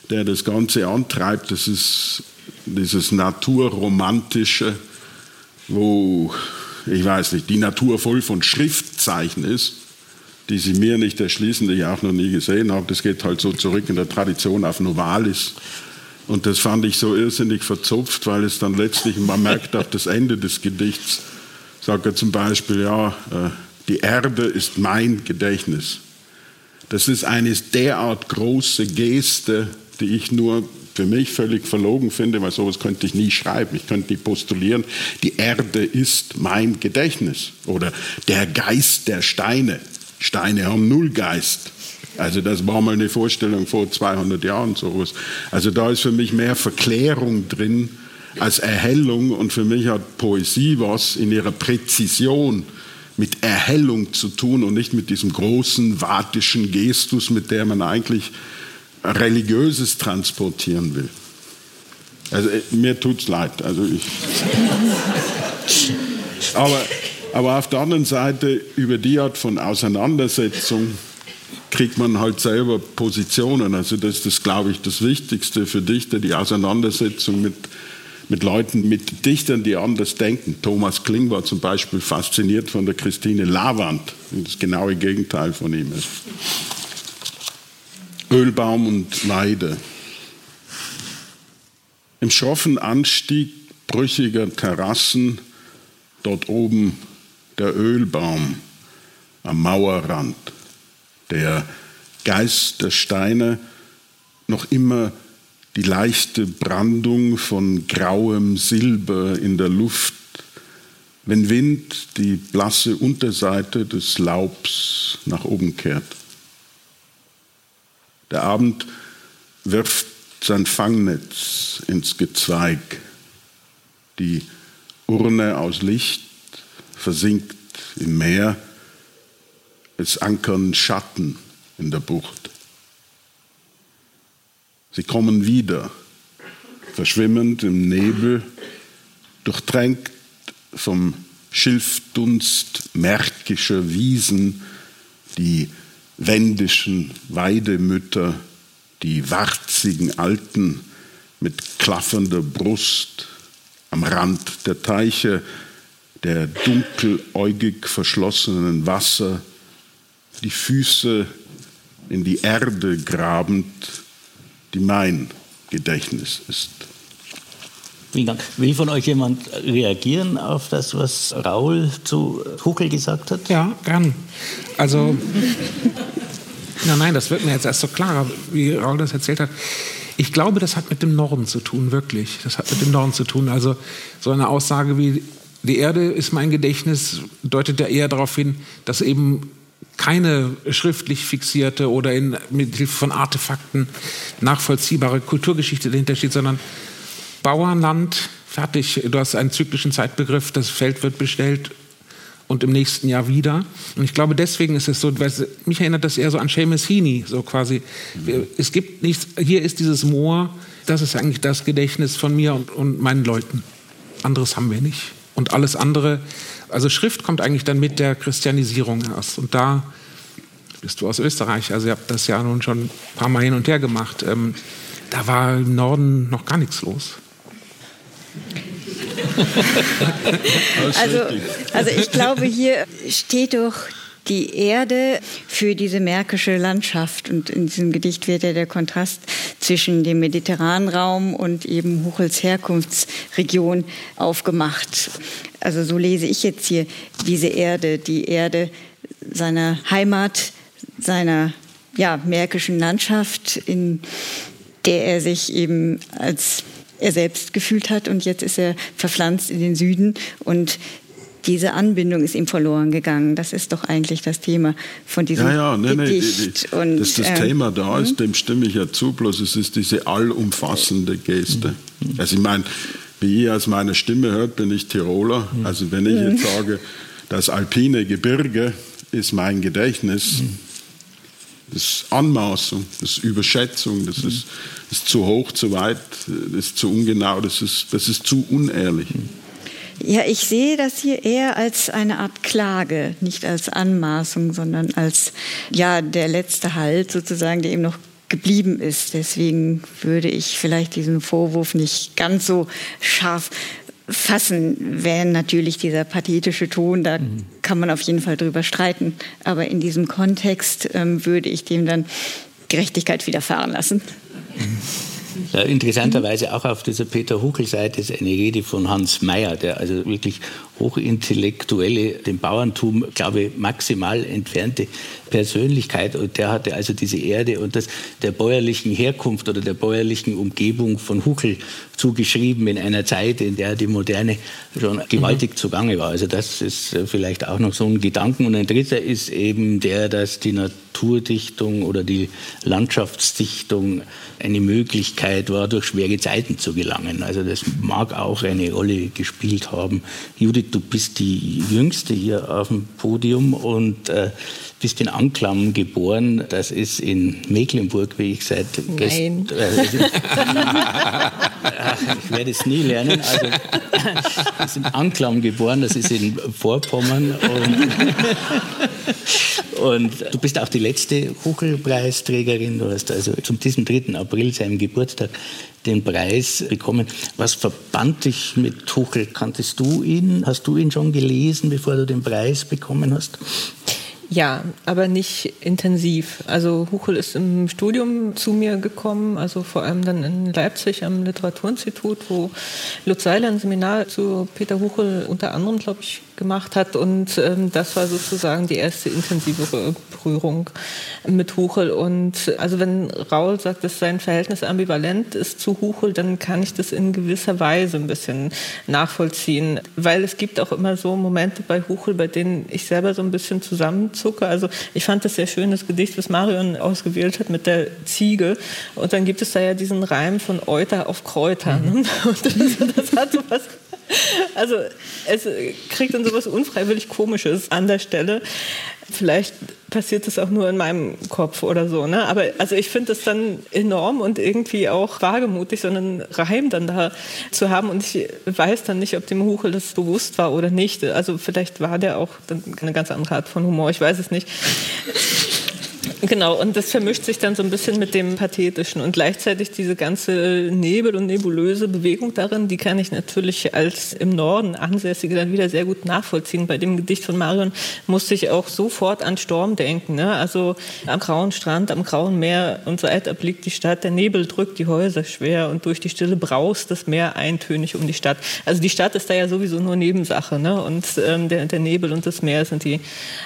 der das Ganze antreibt, das ist dieses naturromantische, wo, ich weiß nicht, die Natur voll von Schriftzeichen ist die sie mir nicht erschließen, die ich auch noch nie gesehen habe. Das geht halt so zurück in der Tradition auf Novalis. Und das fand ich so irrsinnig verzupft, weil es dann letztlich, man merkt auf das Ende des Gedichts, sagt er zum Beispiel, ja, äh, die Erde ist mein Gedächtnis. Das ist eine derart große Geste, die ich nur für mich völlig verlogen finde, weil sowas könnte ich nie schreiben. Ich könnte nicht postulieren, die Erde ist mein Gedächtnis oder der Geist der Steine. Steine haben null Geist. Also das war mal eine Vorstellung vor 200 Jahren sowas. Also da ist für mich mehr Verklärung drin als Erhellung und für mich hat Poesie was in ihrer Präzision mit Erhellung zu tun und nicht mit diesem großen vatischen Gestus, mit der man eigentlich Religiöses transportieren will. Also äh, mir tut's leid. Also ich. aber, aber auf der anderen Seite über die Art von Auseinandersetzung kriegt man halt selber Positionen. Also das ist, glaube ich, das Wichtigste für Dichter, die Auseinandersetzung mit, mit Leuten, mit Dichtern, die anders denken. Thomas Kling war zum Beispiel fasziniert von der Christine Lavand, das genaue Gegenteil von ihm ist. Ölbaum und Weide. Im schroffen Anstieg brüchiger Terrassen, dort oben der Ölbaum am Mauerrand, der Geist der Steine, noch immer die leichte Brandung von grauem Silber in der Luft, wenn Wind die blasse Unterseite des Laubs nach oben kehrt. Der Abend wirft sein Fangnetz ins Gezweig. Die Urne aus Licht versinkt im Meer. Es ankern Schatten in der Bucht. Sie kommen wieder, verschwimmend im Nebel, durchtränkt vom Schilfdunst märkischer Wiesen, die wendischen Weidemütter, die warzigen Alten mit klaffernder Brust am Rand der Teiche, der dunkeläugig verschlossenen Wasser, die Füße in die Erde grabend, die mein Gedächtnis ist. Vielen Dank. Will von euch jemand reagieren auf das, was Raul zu Huckel gesagt hat? Ja, gern. Also, nein, nein, das wird mir jetzt erst so klar, wie Raul das erzählt hat. Ich glaube, das hat mit dem Norden zu tun, wirklich. Das hat mit dem Norden zu tun. Also so eine Aussage wie die Erde ist mein Gedächtnis deutet ja eher darauf hin, dass eben keine schriftlich fixierte oder in, mit Hilfe von Artefakten nachvollziehbare Kulturgeschichte dahinter steht, sondern Bauernland, fertig. Du hast einen zyklischen Zeitbegriff, das Feld wird bestellt und im nächsten Jahr wieder. Und ich glaube, deswegen ist es so, weil mich erinnert das eher so an Seamus Heaney, so quasi. Es gibt nichts, hier ist dieses Moor, das ist eigentlich das Gedächtnis von mir und, und meinen Leuten. Anderes haben wir nicht. Und alles andere, also Schrift kommt eigentlich dann mit der Christianisierung erst. Und da bist du aus Österreich, also ihr habt das ja nun schon ein paar Mal hin und her gemacht. Ähm, da war im Norden noch gar nichts los also, also ich glaube, hier steht doch die Erde für diese märkische Landschaft. Und in diesem Gedicht wird ja der Kontrast zwischen dem mediterranen Raum und eben Huchels Herkunftsregion aufgemacht. Also so lese ich jetzt hier diese Erde, die Erde seiner Heimat, seiner ja, märkischen Landschaft, in der er sich eben als er selbst gefühlt hat und jetzt ist er verpflanzt in den Süden und diese Anbindung ist ihm verloren gegangen. Das ist doch eigentlich das Thema von diesem ja, ja, nee, Gedicht. Nee, die, die, und, dass das äh, Thema da ist, hm? dem stimme ich ja zu, bloß es ist diese allumfassende Geste. Mhm. Also ich meine, wie ihr aus meiner Stimme hört, bin ich Tiroler. Mhm. Also wenn ich jetzt sage, das alpine Gebirge ist mein Gedächtnis, das ist Anmaßung, das ist Überschätzung, das ist ist zu hoch, zu weit, das ist zu ungenau, das ist, das ist zu unehrlich. Ja, ich sehe das hier eher als eine Art Klage, nicht als Anmaßung, sondern als ja der letzte Halt sozusagen, der eben noch geblieben ist. Deswegen würde ich vielleicht diesen Vorwurf nicht ganz so scharf fassen, wenn natürlich dieser pathetische Ton, da mhm. kann man auf jeden Fall drüber streiten. Aber in diesem Kontext ähm, würde ich dem dann Gerechtigkeit widerfahren lassen. Mhm. Ja, interessanterweise auch auf dieser Peter Huckel-Seite ist eine Rede von Hans Mayer, der also wirklich hochintellektuelle, dem Bauerntum, glaube ich, maximal entfernte Persönlichkeit. Und der hatte also diese Erde und das der bäuerlichen Herkunft oder der bäuerlichen Umgebung von Huckel zugeschrieben in einer Zeit, in der die Moderne schon gewaltig mhm. zugange war. Also das ist äh, vielleicht auch noch so ein Gedanken. Und ein dritter ist eben der, dass die Naturdichtung oder die Landschaftsdichtung eine Möglichkeit war, durch schwere Zeiten zu gelangen. Also das mag auch eine Rolle gespielt haben. Judith du bist die Jüngste hier auf dem Podium und äh, bist in Anklam geboren. Das ist in Mecklenburg, wie ich seit gestern. Äh, ich werde es nie lernen. Also, ist in Anklam geboren, das ist in Vorpommern. Und, und du bist auch die letzte Huchelpreisträgerin. Du hast also zum diesem 3. April, seinem Geburtstag, den Preis bekommen. Was verband dich mit Tuchel? Kanntest du ihn? Hast du ihn schon gelesen, bevor du den Preis bekommen hast? Ja, aber nicht intensiv. Also Huchel ist im Studium zu mir gekommen, also vor allem dann in Leipzig am Literaturinstitut, wo Lutz Seiler ein Seminar zu Peter Huchel unter anderem, glaube ich, gemacht hat. Und ähm, das war sozusagen die erste intensivere Berührung mit Huchel. Und also wenn Raul sagt, dass sein Verhältnis ambivalent ist zu Huchel, dann kann ich das in gewisser Weise ein bisschen nachvollziehen. Weil es gibt auch immer so Momente bei Huchel, bei denen ich selber so ein bisschen zusammenzucke. Also ich fand das sehr schön, das Gedicht, was Marion ausgewählt hat mit der Ziege. Und dann gibt es da ja diesen Reim von Euter auf Kräuter. Ne? Und das, das hat so was also es kriegt dann sowas unfreiwillig Komisches an der Stelle. Vielleicht passiert das auch nur in meinem Kopf oder so. Ne? Aber also ich finde das dann enorm und irgendwie auch wagemutig, so einen Reim dann da zu haben. Und ich weiß dann nicht, ob dem Huchel das bewusst war oder nicht. Also vielleicht war der auch eine ganz andere Art von Humor. Ich weiß es nicht. Genau, und das vermischt sich dann so ein bisschen mit dem Pathetischen. Und gleichzeitig diese ganze Nebel- und nebulöse Bewegung darin, die kann ich natürlich als im Norden Ansässige dann wieder sehr gut nachvollziehen. Bei dem Gedicht von Marion musste ich auch sofort an Sturm denken. Ne? Also am grauen Strand, am grauen Meer und so weiter blickt die Stadt. Der Nebel drückt die Häuser schwer und durch die Stille braust das Meer eintönig um die Stadt. Also die Stadt ist da ja sowieso nur Nebensache. Ne? Und ähm, der, der Nebel und das Meer sind die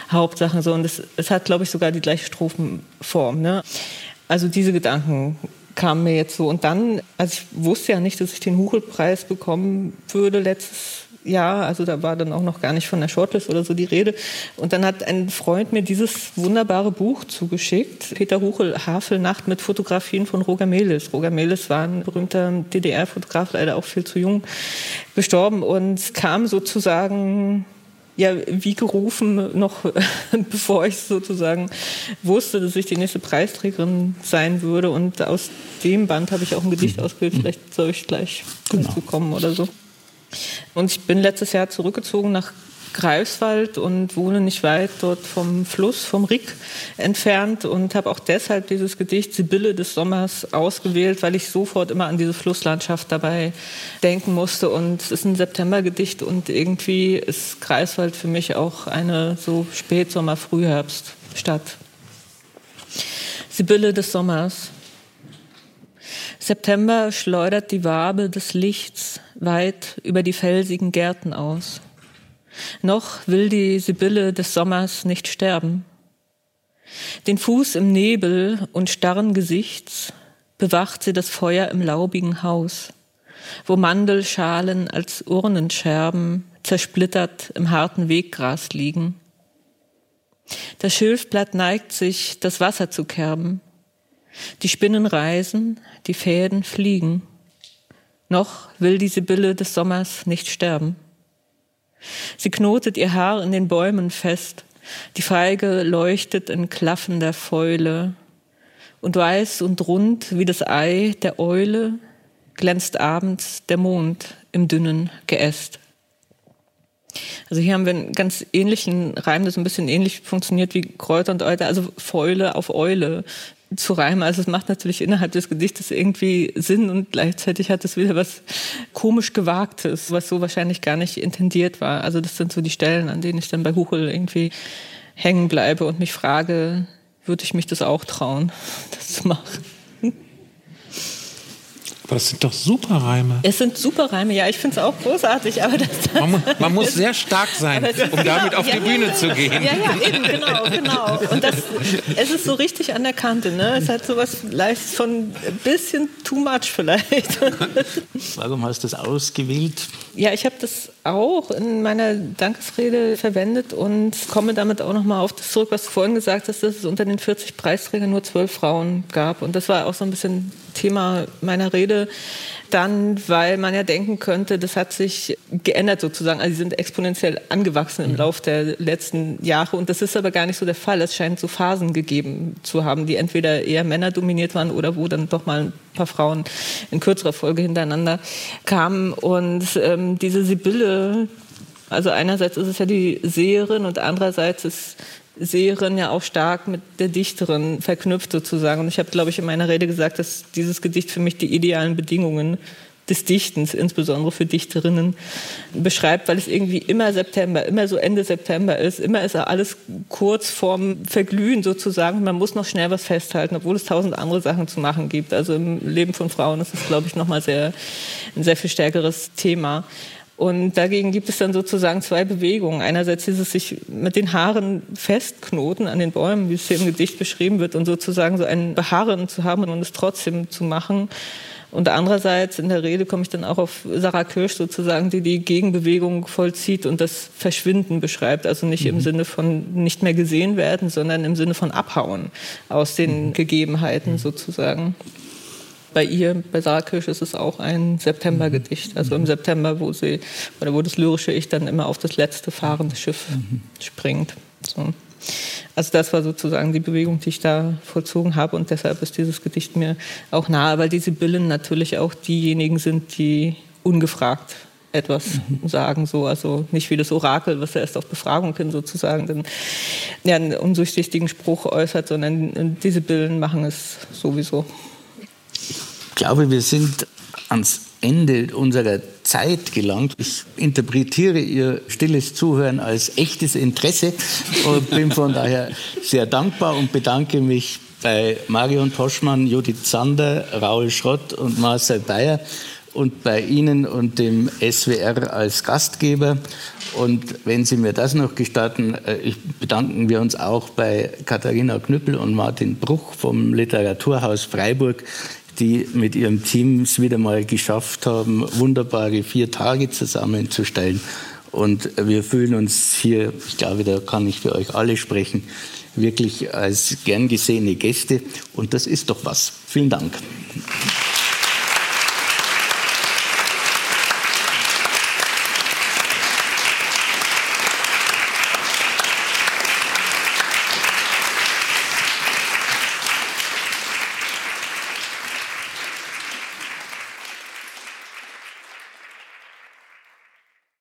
Hauptsachen. So. Und es, es hat, glaube ich, sogar die gleiche Strophe Form. Ne? Also diese Gedanken kamen mir jetzt so. Und dann, also ich wusste ja nicht, dass ich den Huchelpreis bekommen würde letztes Jahr. Also da war dann auch noch gar nicht von der Shortlist oder so die Rede. Und dann hat ein Freund mir dieses wunderbare Buch zugeschickt. Peter Huchel, Havelnacht mit Fotografien von Roger Melis. Roger Melis war ein berühmter DDR-Fotograf, leider auch viel zu jung gestorben und kam sozusagen ja, wie gerufen, noch bevor ich sozusagen wusste, dass ich die nächste Preisträgerin sein würde. Und aus dem Band habe ich auch ein Gedicht mhm. ausgewählt. Vielleicht soll ich gleich genau. dazu kommen oder so. Und ich bin letztes Jahr zurückgezogen nach Greifswald und wohne nicht weit dort vom Fluss, vom Rick entfernt und habe auch deshalb dieses Gedicht Sibylle des Sommers ausgewählt, weil ich sofort immer an diese Flusslandschaft dabei denken musste. Und es ist ein Septembergedicht und irgendwie ist Greifswald für mich auch eine so Spätsommer, Frühherbststadt. Sibylle des Sommers. September schleudert die Wabe des Lichts weit über die felsigen Gärten aus. Noch will die Sibylle des Sommers nicht sterben. Den Fuß im Nebel und starren Gesichts bewacht sie das Feuer im laubigen Haus, wo Mandelschalen als Urnenscherben zersplittert im harten Weggras liegen. Das Schilfblatt neigt sich, das Wasser zu kerben. Die Spinnen reisen, die Fäden fliegen. Noch will die Sibylle des Sommers nicht sterben. Sie knotet ihr Haar in den Bäumen fest. Die Feige leuchtet in klaffender Fäule. Und weiß und rund wie das Ei der Eule glänzt abends der Mond im dünnen Geäst. Also hier haben wir einen ganz ähnlichen Reim, so ein bisschen ähnlich funktioniert wie Kräuter und Euter, also Fäule auf Eule zu reimen. Also es macht natürlich innerhalb des Gedichtes irgendwie Sinn und gleichzeitig hat es wieder was komisch Gewagtes, was so wahrscheinlich gar nicht intendiert war. Also das sind so die Stellen, an denen ich dann bei Huchel irgendwie hängen bleibe und mich frage, würde ich mich das auch trauen, das zu machen? Aber das sind doch super Reime. Es sind super Reime, ja, ich finde es auch großartig. Aber das, man, man muss sehr stark sein, um genau, damit auf ja, die Bühne zu gehen. Ja, ja, eben, genau, genau. Und das, es ist so richtig an der Kante. Ne? Es hat so was leicht von ein bisschen too much vielleicht. Warum hast du das ausgewählt? Ja, ich habe das auch in meiner Dankesrede verwendet und komme damit auch nochmal auf das zurück, was du vorhin gesagt hast, dass es unter den 40 Preisträgern nur zwölf Frauen gab. Und das war auch so ein bisschen Thema meiner Rede. Dann, weil man ja denken könnte, das hat sich geändert sozusagen. Also sie sind exponentiell angewachsen im mhm. Laufe der letzten Jahre. Und das ist aber gar nicht so der Fall. Es scheint so Phasen gegeben zu haben, die entweder eher Männer dominiert waren oder wo dann doch mal ein paar Frauen in kürzerer Folge hintereinander kamen. Und ähm, diese Sibylle, also einerseits ist es ja die Seherin und andererseits ist Seherin ja auch stark mit der Dichterin verknüpft sozusagen. Und ich habe, glaube ich, in meiner Rede gesagt, dass dieses Gedicht für mich die idealen Bedingungen des Dichtens, insbesondere für Dichterinnen, beschreibt, weil es irgendwie immer September, immer so Ende September ist. Immer ist alles kurz vorm Verglühen sozusagen. Man muss noch schnell was festhalten, obwohl es tausend andere Sachen zu machen gibt. Also im Leben von Frauen ist es, glaube ich, nochmal sehr, ein sehr viel stärkeres Thema. Und dagegen gibt es dann sozusagen zwei Bewegungen. Einerseits dieses sich mit den Haaren festknoten an den Bäumen, wie es hier im Gedicht beschrieben wird, und sozusagen so ein Beharren zu haben und es trotzdem zu machen. Und andererseits in der Rede komme ich dann auch auf Sarah Kirsch sozusagen, die die Gegenbewegung vollzieht und das Verschwinden beschreibt. Also nicht mhm. im Sinne von nicht mehr gesehen werden, sondern im Sinne von abhauen aus den mhm. Gegebenheiten sozusagen bei ihr, bei Sarah Kirsch, ist es auch ein Septembergedicht. Also im September, wo sie, oder wo das lyrische Ich dann immer auf das letzte fahrende Schiff springt. So. Also das war sozusagen die Bewegung, die ich da vollzogen habe und deshalb ist dieses Gedicht mir auch nahe, weil die Sibyllen natürlich auch diejenigen sind, die ungefragt etwas mhm. sagen, so also nicht wie das Orakel, was er erst auf Befragung hin sozusagen dann ja, einen unsuchtigen Spruch äußert, sondern diese Billen machen es sowieso glaube, wir sind ans Ende unserer Zeit gelangt. Ich interpretiere Ihr stilles Zuhören als echtes Interesse und bin von daher sehr dankbar und bedanke mich bei Marion Toschmann, Judith Zander, Raul Schrott und Marcel Bayer und bei Ihnen und dem SWR als Gastgeber. Und wenn Sie mir das noch gestatten, äh, ich bedanken wir uns auch bei Katharina Knüppel und Martin Bruch vom Literaturhaus Freiburg die mit ihrem Team es wieder mal geschafft haben, wunderbare vier Tage zusammenzustellen. Und wir fühlen uns hier, ich glaube, da kann ich für euch alle sprechen, wirklich als gern gesehene Gäste. Und das ist doch was. Vielen Dank.